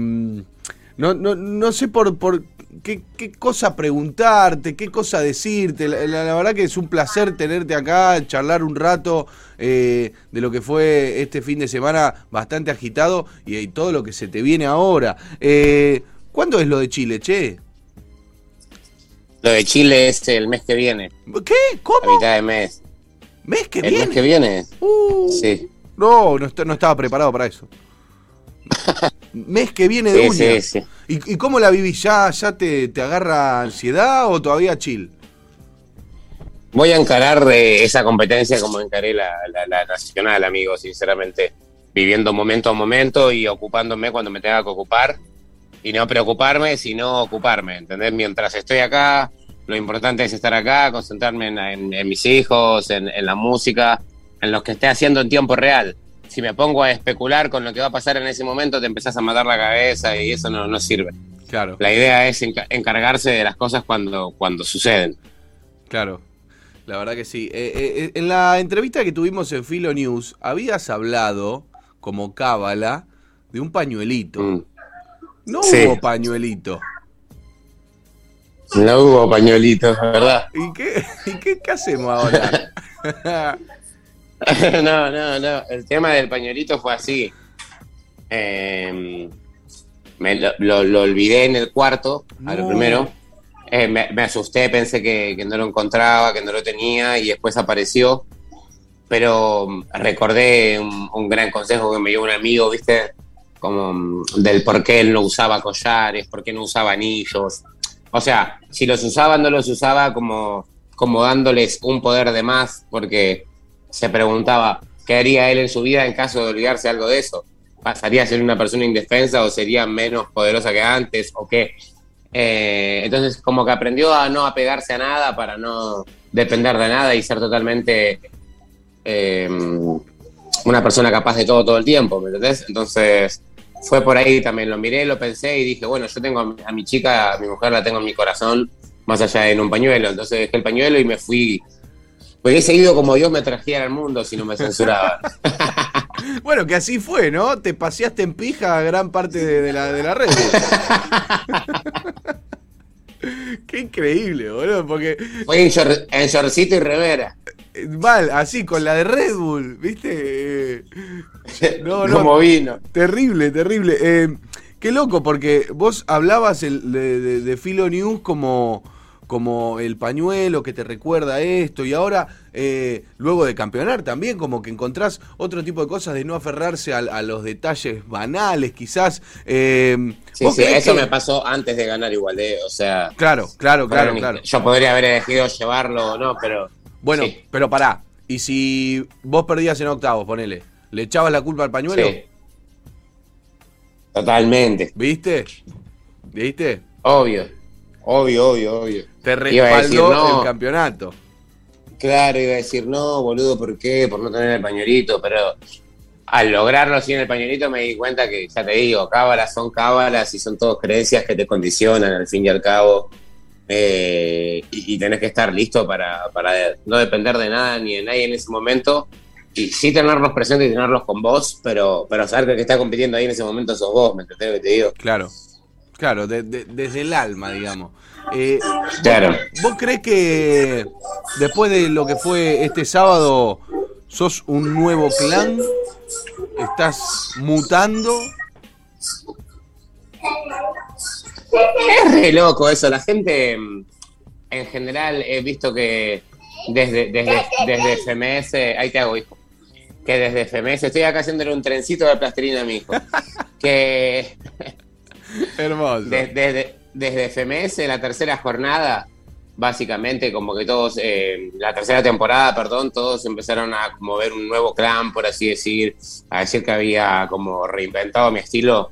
B: no, no, no sé por, por qué, qué cosa preguntarte, qué cosa decirte. La, la- la verdad que es un placer tenerte acá, charlar un rato eh, de lo que fue este fin de semana bastante agitado y, y todo lo que se te viene ahora. Eh, ¿Cuándo es lo de Chile, che?
K: Lo de Chile es el mes que viene,
B: ¿Qué?
K: a
B: ¿Cómo?
K: mitad de mes.
B: ¿Mes que
K: ¿El
B: viene?
K: mes que viene?
B: Uh,
K: Sí.
B: No, no, no estaba preparado para eso. Mes que viene de
K: Sí,
B: uña.
K: sí, sí.
B: ¿Y, y cómo la vivís? ¿Ya, ya te, te agarra ansiedad o todavía chill?
K: Voy a encarar eh, esa competencia como encaré la, la, la nacional, amigo, sinceramente. Viviendo momento a momento y ocupándome cuando me tenga que ocupar. Y no preocuparme, sino ocuparme, ¿entendés? Mientras estoy acá, lo importante es estar acá, concentrarme en, en- en mis hijos, en, en la música, en lo que esté haciendo en tiempo real. Si me pongo a especular con lo que va a pasar en ese momento, te empezás a matar la cabeza y eso no, no sirve.
B: Claro,
K: La idea es enca- encargarse de las cosas cuando, cuando suceden.
B: claro. La verdad que sí. Eh, eh, en la entrevista que tuvimos en Filo News, habías hablado, como cábala, de un pañuelito.
K: Mm.
B: No
K: Sí.
B: hubo pañuelito.
K: No hubo pañuelitos, ¿verdad?
B: ¿Y qué, y qué, qué hacemos ahora?
K: no, no, no. El tema del pañuelito fue así. Eh, me lo, lo- lo olvidé en el cuarto, a lo primero. Eh, me, me asusté, pensé que, que no lo encontraba, que no lo tenía y después apareció. Pero mm, recordé un, un gran consejo que me dio un amigo, ¿viste? Como mm, del por qué él no usaba collares, por qué no usaba anillos. O sea, si los usaba, no los usaba como, como dándoles un poder de más, porque se preguntaba qué haría él en su vida en caso de olvidarse algo de eso. ¿Pasaría a ser una persona indefensa o sería menos poderosa que antes o qué? Eh, entonces, como que aprendió a no apegarse a nada para no depender de nada y ser totalmente eh, una persona capaz de todo todo el tiempo, ¿me entendés? Entonces, fue por ahí también, lo miré, lo pensé y dije, bueno, yo tengo a mi, a mi chica, a mi mujer la tengo en mi corazón, más allá de en un pañuelo. Entonces dejé el pañuelo y me fui. Hubiese ido como Dios me trajera al mundo si no me censuraban.
B: Bueno, que así fue, ¿no? Te paseaste en pija gran parte de, de la, de la red. Qué increíble, boludo, porque
K: Fue en, short- en shortcito y remera.
B: eh, mal, así con la de Red Bull, ¿viste? Eh, No, no.
K: Como vino.
B: Terrible, terrible. Eh, qué loco, porque vos hablabas el- de, de, de Filo News como, como el pañuelo que te recuerda esto, y ahora, eh, luego de campeonar también, como que encontrás otro tipo de cosas de no aferrarse a, a los detalles banales, quizás. Eh,
K: Sí,
B: ¿vos
K: sí, eso
B: que-
K: me pasó antes de ganar igual, ¿eh? O sea.
B: Claro, claro, claro, claro.
K: Yo podría haber elegido llevarlo o no, pero.
B: Bueno,
K: sí.
B: pero pará. Y si vos perdías en octavos, ponele, ¿le echabas la culpa al pañuelo?
K: Sí. Totalmente.
B: ¿Viste? ¿Viste?
K: Obvio. Obvio, obvio, obvio.
B: Te respaldó
K: decir, no.
B: el campeonato.
K: Claro, iba a decir, no, boludo, ¿por qué? Por no tener el pañuelito, pero al lograrlo sin el pañuelito me di cuenta que, ya te digo, cábalas son cábalas y son todas creencias que te condicionan al fin y al cabo. Eh, y, y tenés que estar listo para, para no depender de nada ni de nadie en ese momento. Y sí tenerlos presentes y tenerlos con vos, pero, pero saber que el que está compitiendo ahí en ese momento sos vos, ¿me entendés lo que te digo?
B: Claro. Claro, de- de- desde el alma, digamos. Eh,
K: Claro.
B: ¿Vos crees que después de lo que fue este sábado sos un nuevo clan? ¿Estás mutando?
K: Es re loco eso. La gente, mm, en general, he visto que desde, desde, desde FMS, ahí te hago, hijo, que desde FMS, estoy acá haciéndole un trencito de plastilina a mi hijo, que
B: Hermoso.
K: de- desde, desde FMS, la tercera jornada, básicamente, como que todos, eh, la tercera temporada, perdón, todos empezaron a como ver un nuevo clan, por así decir, a decir que había como reinventado mi estilo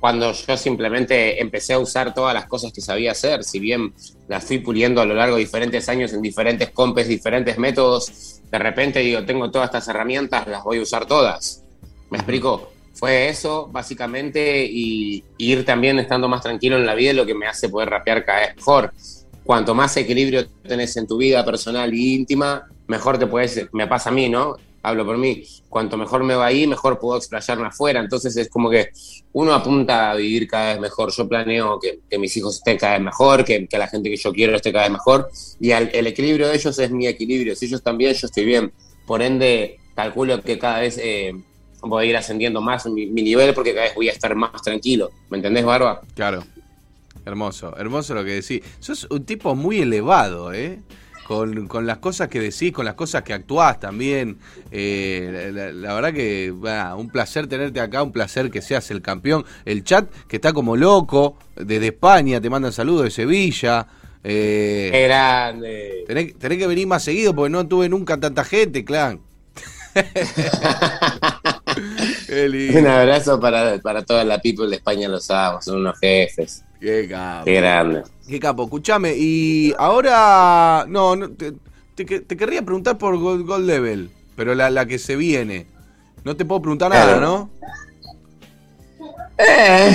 K: cuando yo simplemente empecé a usar todas las cosas que sabía hacer, si bien las fui puliendo a lo largo de diferentes años en diferentes compes, diferentes métodos, de repente digo, tengo todas estas herramientas, las voy a usar todas. ¿Me explico? Fue eso, básicamente, y, ir también estando más tranquilo en la vida lo que me hace poder rapear cada vez mejor. cuanto más equilibrio tenés en tu vida personal y íntima, mejor te puedes, me pasa a mí, ¿no? Hablo por mí, cuanto mejor me va ahí, mejor puedo explayarme afuera, entonces es como que uno apunta a vivir cada vez mejor, yo planeo que, mis hijos estén cada vez mejor, que, la gente que yo quiero esté cada vez mejor, y el equilibrio de ellos es mi equilibrio, si ellos también, yo estoy bien, por ende, calculo que cada vez... Eh, voy a ir ascendiendo más mi, mi, nivel porque cada vez voy a estar más tranquilo. ¿Me entendés, Barba?
B: Claro. Hermoso, hermoso lo que decís. Sos un tipo muy elevado, ¿eh? Con, con las cosas que decís, con las cosas que actuás también. Eh, la, la, verdad que bah, un placer tenerte acá, un placer que seas el campeón. El chat que está como loco, desde España, te mandan saludos de Sevilla.
K: Eh, Qué grande.
B: Tenés, tenés, que venir más seguido porque no tuve nunca tanta gente, clan.
K: Un abrazo para, para toda la people de España, los amo, son unos jefes.
B: Qué capo.
K: Qué grande.
B: Qué capo. Escuchame, y ahora. No, no te, te, te, querría preguntar por Gold, Gold Level, pero la, la, que se viene. No te puedo preguntar nada,
K: Eh.
B: ¿no?
K: Eh,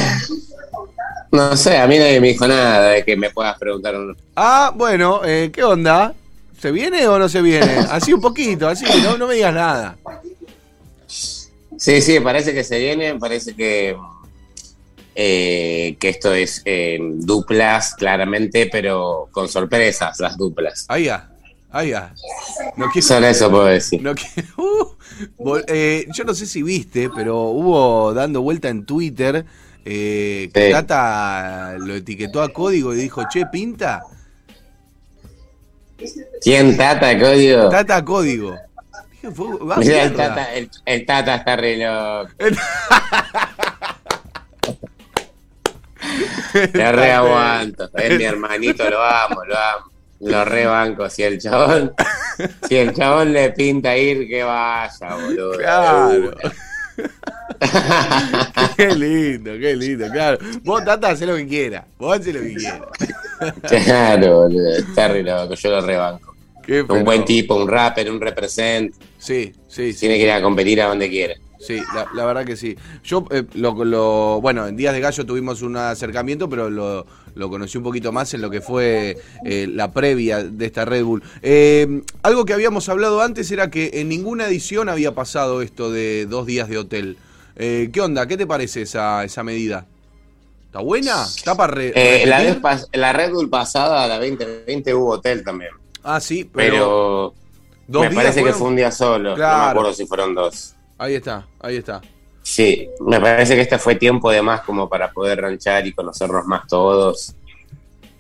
K: no sé, a mí nadie me dijo nada de que me puedas preguntar. un-
B: Ah, bueno, eh, ¿qué onda? ¿Se viene o no se viene? Así un poquito, así, no, no me digas nada.
K: Sí, sí, parece que se viene, parece que, eh, que esto es eh, duplas, claramente, pero con sorpresas las duplas.
B: Ahí ya, ahí ya. No quiero-
K: Solo eso puedo decir.
B: No quiero- uh, eh, yo no sé si viste, pero hubo dando vuelta en Twitter eh, que
K: Sí.
B: Tata lo etiquetó a código y dijo, che, pinta.
K: ¿Quién Tata, código?
B: Tata código. Va
K: Mirá, el tata, el, el Tata está re loco. Te re aguanto. Es mi hermanito, lo amo, lo amo. Lo re banco. Si el chabón, si el chabón le pinta ir, que vaya, boludo.
B: Claro. qué lindo, qué lindo, claro. Vos, Tata, hacé lo que quiera. Vos hacé lo que quiera.
K: Claro, boludo. Está re loco, yo lo re Un buen tipo, un rapper, un represent.
B: Sí, sí, sí.
K: Tiene que ir a competir a donde quiera.
B: Sí, la, la verdad que sí. Yo, eh, lo, lo- bueno, en Días de Gallo tuvimos un acercamiento, pero lo, lo conocí un poquito más en lo que fue eh, la previa de esta Red Bull. Eh, algo que habíamos hablado antes era que en ninguna edición había pasado esto de dos días de hotel. ¿Qué onda? ¿Qué te parece esa, esa medida? ¿Está buena? ¿Está para re-
K: la, vez la Red Bull pasada, la 2020, hubo hotel también.
B: Ah, sí, pero...
K: Pero,
B: ¿dos
K: me parece que fue un día solo. No me acuerdo si fueron dos.
B: Ahí está, ahí está.
K: Sí, me parece que este fue tiempo de más como para poder ranchar y conocernos más todos.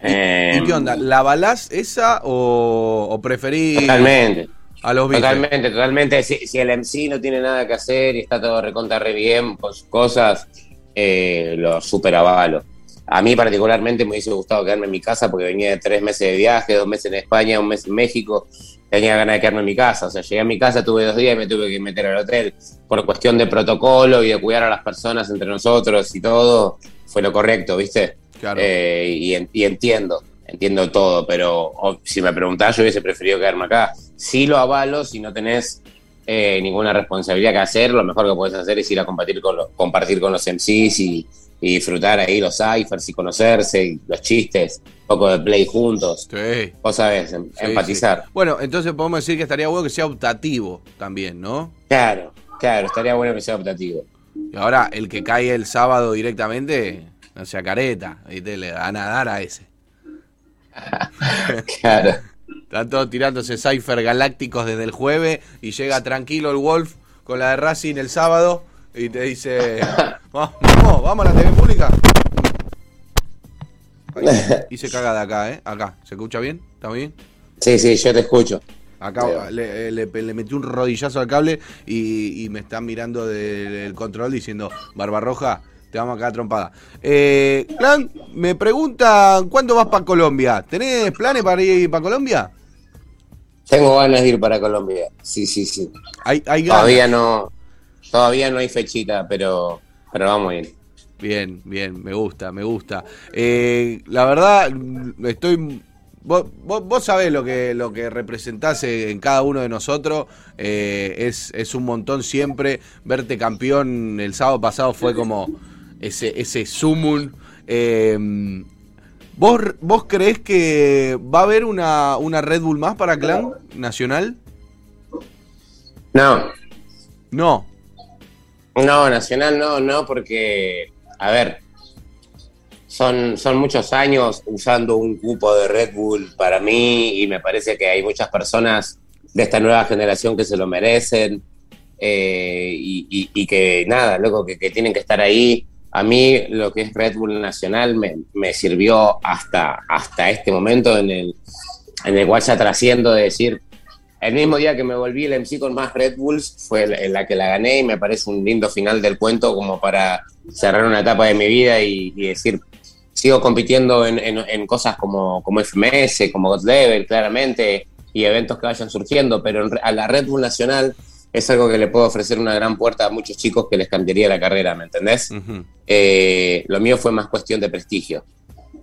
K: Eh,
B: ¿Y qué onda? ¿La balás esa o, o preferís
K: Totalmente.
B: a los?
K: Totalmente, totalmente. Si, si el MC no tiene nada que hacer y está todo recontra re bien con sus cosas, eh, lo super avalo. A mí particularmente me hubiese gustado quedarme en mi casa porque venía de tres meses de viaje, dos meses en España, un mes en México. Tenía ganas de quedarme en mi casa. O sea, llegué a mi casa, tuve dos días y me tuve que meter al hotel. Por cuestión de protocolo y de cuidar a las personas entre nosotros y todo, fue lo correcto, ¿viste?
B: Claro.
K: Eh, y, en- y entiendo, entiendo todo, pero o- si me preguntás, yo hubiese preferido quedarme acá. Sí lo avalo si no tenés eh, ninguna responsabilidad que hacer, lo mejor que puedes hacer es ir a compartir con los, compartir con los MCs y, y disfrutar ahí los ciphers y conocerse, y los chistes, un poco de play juntos.
B: Sí.
K: Vos sabés, em-
B: Sí,
K: empatizar.
B: sí. Bueno, entonces podemos decir que estaría bueno que sea optativo también, ¿no?
K: Claro, claro, estaría bueno que sea optativo.
B: Y ahora, el que cae el sábado directamente, no sea careta, ¿viste? Le van a dar a ese.
K: Claro.
B: Están todos tirándose Cypher galácticos desde el jueves y llega tranquilo el Wolf con la de Racing el sábado y te dice, vamos, vamos, a la TV pública. Y se caga de acá, ¿eh? Acá. ¿Se escucha bien? ¿Está bien?
K: Sí, sí, yo te escucho.
B: Acá le, le- le metí un rodillazo al cable y, y me están mirando del, del control diciendo, Barbarroja, te vamos a cagar trompada. Eh, Clan, me preguntan, ¿cuándo vas para Colombia? ¿Tenés planes para ir para Colombia?
K: Tengo ganas de ir para Colombia. Sí, sí, sí.
B: Hay, hay ganas.
K: Todavía no, todavía no hay fechita, pero, pero vamos bien.
B: Bien, bien, me gusta, me gusta. Eh, la verdad, estoy. Vos, vos, vos sabés lo que, lo que representás en cada uno de nosotros. eh, es, es un montón siempre. Verte campeón el sábado pasado fue como ese, ese sumum. Eh, ¿Vos, ¿Vos creés que va a haber una, una Red Bull más para Clan Nacional?
K: No.
B: No.
K: No, Nacional no, no, porque, a ver, son, son muchos años usando un cupo de Red Bull para mí y me parece que hay muchas personas de esta nueva generación que se lo merecen eh, y, y- y que nada, loco, que, que tienen que estar ahí. A mí lo que es Red Bull Nacional me, me sirvió hasta, hasta este momento en el, en el cual ya trasciendo de decir, el mismo día que me volví el MC con más Red Bulls fue en la que la gané y me parece un lindo final del cuento como para cerrar una etapa de mi vida y, y decir, sigo compitiendo en, en- en cosas como, como FMS, como God Level, claramente, y eventos que vayan surgiendo, pero a la Red Bull Nacional es algo que le puedo ofrecer una gran puerta a muchos chicos que les cambiaría la carrera, ¿me entendés? Eh, lo mío fue más cuestión de prestigio.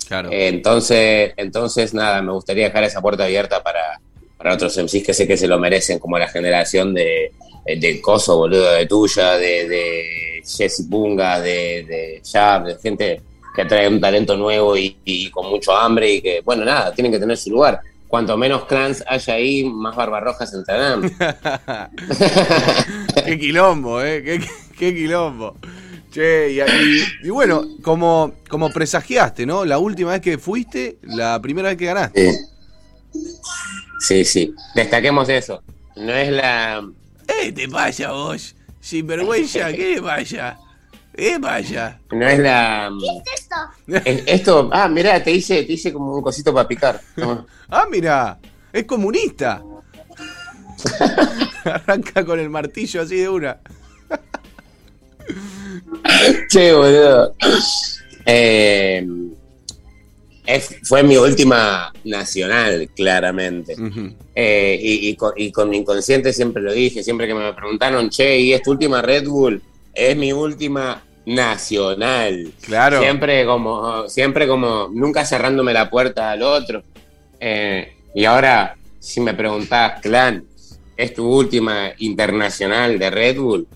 B: Claro.
K: Eh, entonces, entonces, nada, me gustaría dejar esa puerta abierta para, para otros MCs que sé que se lo merecen, como la generación de, de Coso, boludo, de tuya, de, de Jesse Bunga, de, de Jab, de gente que trae un talento nuevo y, y con mucho hambre y que, bueno, nada, tienen que tener su lugar. Cuanto menos clans haya ahí, más barbarrojas entrarán.
B: qué quilombo, ¿eh? Qué, qué quilombo. Che, y, y- y bueno, como, como presagiaste, ¿no? La última vez que fuiste, la primera vez que ganaste.
K: Sí, sí. Destaquemos eso. No es la.
B: ¡Eh, te vaya vos! Sin vergüenza, ¿qué vaya? ¿Eh, vaya?
K: No es la. es- esto. Ah, mirá, te hice, te hice como un cosito para picar.
B: Ah, mira, es comunista. Arranca con el martillo así de una.
K: Che, boludo. Eh, es- fue mi última nacional, claramente. Eh, y, y con, y con mi inconsciente siempre lo dije, siempre que me preguntaron, che, ¿y es tu última Red Bull? Es mi última nacional.
B: Claro.
K: Siempre como, siempre como, nunca cerrándome la puerta al otro. Eh, y ahora, si me preguntás, Clan, ¿es tu última internacional de Red Bull?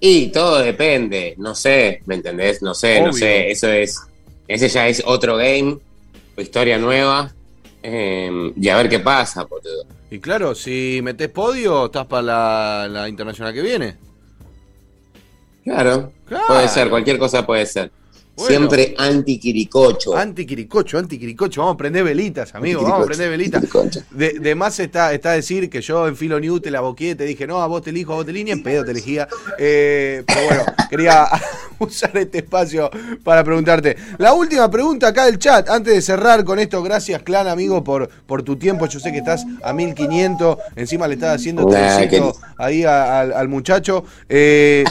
K: Y todo depende, no sé, ¿me entendés? No sé, no sé, eso es, ese ya es otro game, historia nueva, eh, y a ver qué pasa, boludo.
B: Y claro, si metés podio, estás para la, la internacional que viene.
K: Claro,
B: Claro.
K: puede ser, cualquier cosa puede ser.
B: Bueno.
K: Siempre anti-quiricocho.
B: Anti-quiricocho, anti-quiricocho. Vamos a prender velitas, amigo. Vamos a prender velitas. De, de más está, está decir que yo en Filo New te la boqué, te dije, no, a vos te elijo, a vos te línea, en pedo te elegía. Eh, pero bueno, quería usar este espacio para preguntarte. La última pregunta acá del chat, antes de cerrar con esto, gracias, clan, amigo, por, por tu tiempo. Yo sé que estás a 1500, encima le estás haciendo
K: Nah,
B: ahí a- al muchacho. Eh,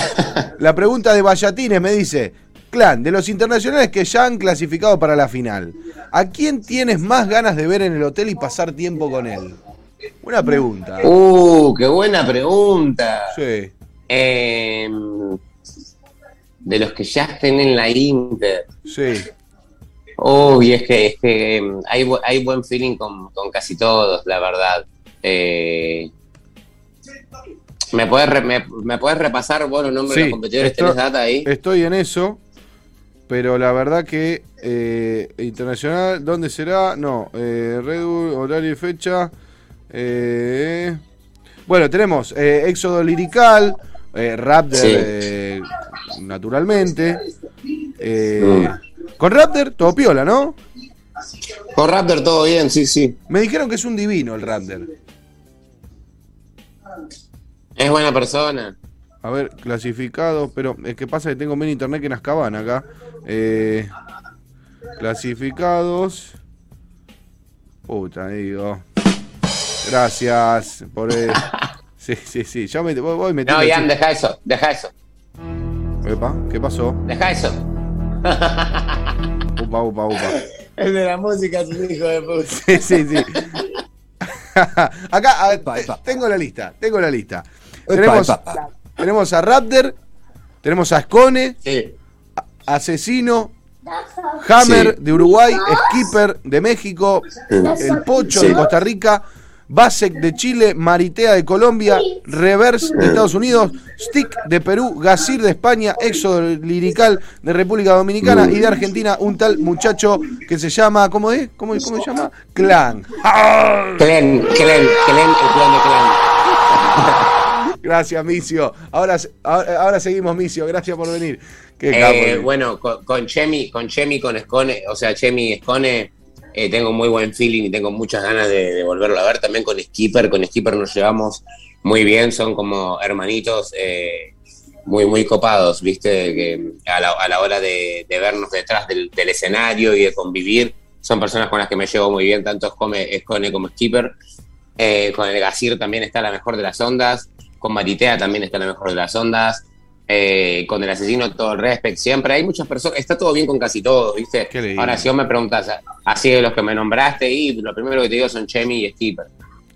B: la pregunta de Vallatines me dice. Clan, de los internacionales que ya han clasificado para la final, ¿a quién tienes más ganas de ver en el hotel y pasar tiempo con él? Buena pregunta.
K: Uh, qué buena pregunta.
B: Sí.
K: Eh, de los que ya estén en la Inter.
B: Sí.
K: Uy, es que, es que mm, hay, bu- hay buen feeling con, con casi todos, la verdad. Eh, ¿me, puedes re- me, me puedes repasar vos los nombres de los competidores?
B: esto-
K: ¿Tenés data ahí?
B: Estoy en eso, pero la verdad que eh, internacional, ¿dónde será? No, eh, Red Bull, horario y fecha. eh, bueno, tenemos eh, Éxodo Lirical, eh, Raptor,
K: Sí.
B: eh, naturalmente. eh, Con Raptor, todo piola, ¿no?
K: Con Raptor todo bien, sí, sí.
B: Me dijeron que es un divino el Raptor.
K: Es buena persona.
B: A ver, clasificado, pero es que pasa que tengo menos internet que en Azkaban acá. Eh, clasificados. Puta, digo. Gracias por el... Sí, sí, sí. Ya me voy, voy
K: No,
B: metiendo
K: Ian,
B: chi-
K: deja eso, deja eso,
B: Epa, ¿qué pasó?
K: deja eso.
B: Upa, upa, upa.
K: El de la música es un hijo de puta.
B: Sí, sí, sí. Acá, a ver, tengo la lista, tengo la lista. Tenemos,
L: epa.
B: tenemos a Raptor, tenemos a Scone,
K: Sí.
B: Asesino, Hammer
K: Sí.
B: de Uruguay, Skipper de México, el Pocho
K: Sí.
B: de Costa Rica, Basec de Chile, Maritea de Colombia, Reverse de Estados Unidos, Stick de Perú, Gazir de España, Éxodo Lirical de República Dominicana y de Argentina un tal muchacho que se llama, ¿cómo es? ¿Cómo, cómo se llama? Clan.
K: Clan, Clan, Clan, el clan de Clan.
B: Gracias, Micio. Ahora, ahora, ahora seguimos, Micio. Gracias por venir. Qué
K: Eh,
B: capo.
K: bueno, con, con Chemi, con Chemi, con Escone, o sea, Chemi y Escone, eh, tengo muy buen feeling y tengo muchas ganas de, de volverlo a ver. También con Skipper, con Skipper nos llevamos muy bien, son como hermanitos eh, muy, muy copados, viste, que a la, a la hora de, de vernos detrás del, del escenario y de convivir, son personas con las que me llevo muy bien, tanto Escone, como Skipper. Eh, con el Gazir también está la mejor de las ondas, con Maritea también está la mejor de las ondas. Eh, con el asesino todo el respect siempre hay muchas personas está todo bien con casi todos viste
B: Qué lindo.
K: ahora si vos me preguntas así de los que me nombraste y lo primero que te digo son Chemi y Skipper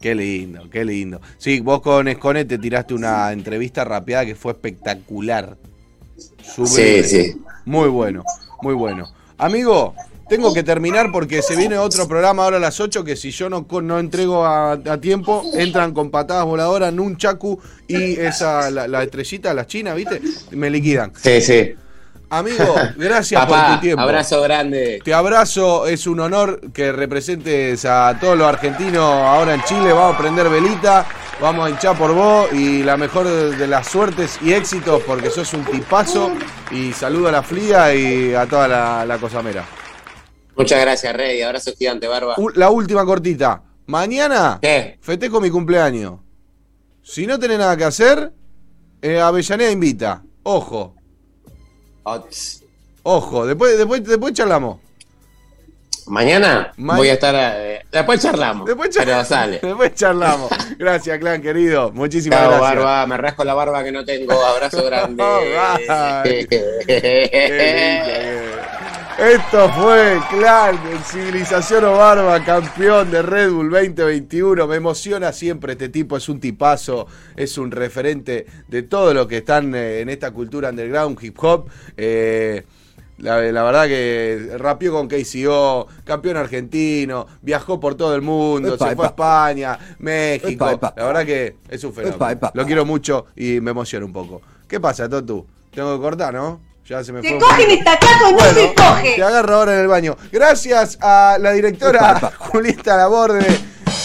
B: Qué lindo, qué lindo. Sí, vos con Escone te tiraste una entrevista rapeada que fue espectacular. Sublime.
K: Sí, sí.
B: Muy bueno, muy bueno. Amigo, tengo que terminar porque se viene otro programa ahora a las 8 que si yo no, no entrego a, a tiempo, entran con patadas voladoras, Nunchaku y esa, la, la estrellita, las chinas, ¿viste? Me liquidan.
K: sí sí
B: Amigo, gracias por tu tiempo.
K: abrazo grande
B: Te abrazo, es un honor que representes a todos los argentinos ahora en Chile. Vamos a prender velita, vamos a hinchar por vos y la mejor de las suertes y éxitos porque sos un tipazo. Y saludo a la fría y a toda la, la cosamera.
K: Muchas gracias Rey abrazo gigante barba
B: La última cortita. Mañana
K: ¿Qué?
B: festejo mi cumpleaños. Si no tenés nada que hacer, eh, Avellaneda invita. Ojo,
K: Ots.
B: ojo. Después, después, después charlamos.
K: mañana
B: Ma-
K: voy a estar eh, después charlamos
B: Después charlamos.
K: pero sale
B: Después charlamos. Gracias, clan querido. Muchísimas
K: Chao,
B: gracias.
K: barba, me rasco la barba que no tengo. Abrazo grande.
B: Esto fue Clan, en Civilización o Barba, campeón de Red Bull 2021. Me emociona siempre este tipo, es un tipazo, es un referente de todo lo que están eh, en esta cultura underground, hip hop. Eh, la, la verdad que rapió con KCO, campeón argentino, viajó por todo el mundo,
L: Epa,
B: se fue a. España, México.
L: Epa.
B: La verdad que es un fenómeno. Lo quiero mucho y me emociona un poco. ¿Qué pasa, Totu? Tengo que cortar, ¿no? Ya se me
D: Se
B: fue. un
D: coge en
B: poquito.
D: esta casa o no
B: Bueno,
D: se coge.
B: Te agarro ahora en el baño. Gracias a la directora. Julieta Laborde.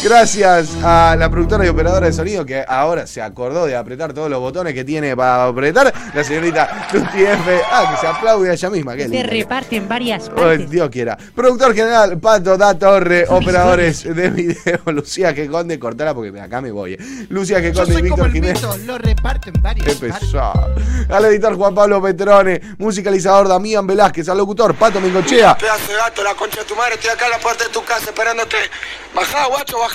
B: Gracias a la productora y operadora de sonido que ahora se acordó de apretar todos los botones que tiene para apretar. La señorita Tuti F. Ah, que se aplaude a ella misma. Qué
G: Se
B: lindo.
G: reparte en varias
B: Oh,
G: partes.
B: Dios quiera. Productor general, Pato Da Torre, operadores de video, Lucía que Conde, cortala porque acá me voy. Lucía que Conde y Víctor Jiménez.
M: lo reparten varias
B: Qué pesado. Al editor Juan Pablo Petrone, musicalizador Damián Velázquez, al locutor Pato Mingochea.
E: Pedazo de gato, la concha de tu madre, estoy acá a la puerta de tu casa esperándote. Bajá, guacho, bajá,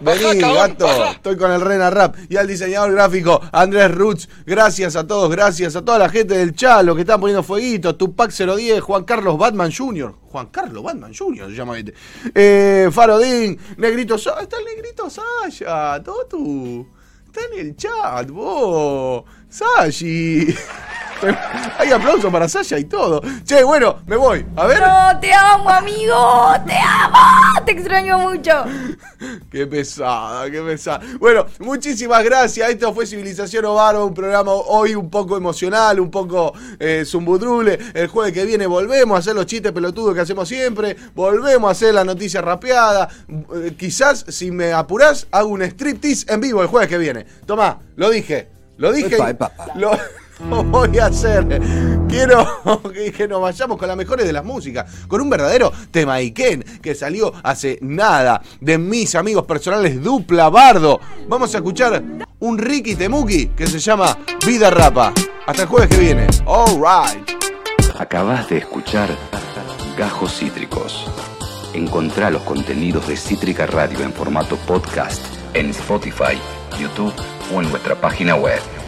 E: Bajá,
B: Vení,
E: cabón,
B: gato.
E: bajá.
B: Estoy con el Rena Rap. Y al diseñador gráfico Andrés Roots. Gracias a todos, gracias a toda la gente del Chalo que están poniendo fueguitos. Tupac 010, Juan Carlos Batman Jr. Juan Carlos Batman Jr. se llama este. Eh, Farodín, Negrito Sa- Está el Negrito Saya, Totu. Está en el chat, vos. Sashi. Hay aplauso para Sasha y todo. Che, bueno, me voy. A ver.
C: No, te amo, amigo. Te amo. Te extraño mucho.
B: Qué pesada, qué pesada. Bueno, muchísimas gracias. Esto fue Civilización Ovaro, un programa hoy un poco emocional, un poco eh, zumbudrule. El jueves que viene volvemos a hacer los chistes pelotudos que hacemos siempre. Volvemos a hacer la noticia rapeada. Eh, quizás, si me apurás, hago un striptease en vivo el jueves que viene. Tomá, lo dije. Lo dije.
L: Epa,
B: y
L: epa.
B: Lo, lo voy a hacer. Quiero que, que nos vayamos con las mejores de las músicas. Con un verdadero tema Iken que salió hace nada. De mis amigos personales, Dupla Bardo. Vamos a escuchar un Ricky Temuki que se llama Vida Rapa. Hasta el jueves que viene. Alright.
A: Acabas de escuchar Gajos Cítricos. Encontrá los contenidos de Cítrica Radio en formato podcast en Spotify, YouTube en nuestra página web.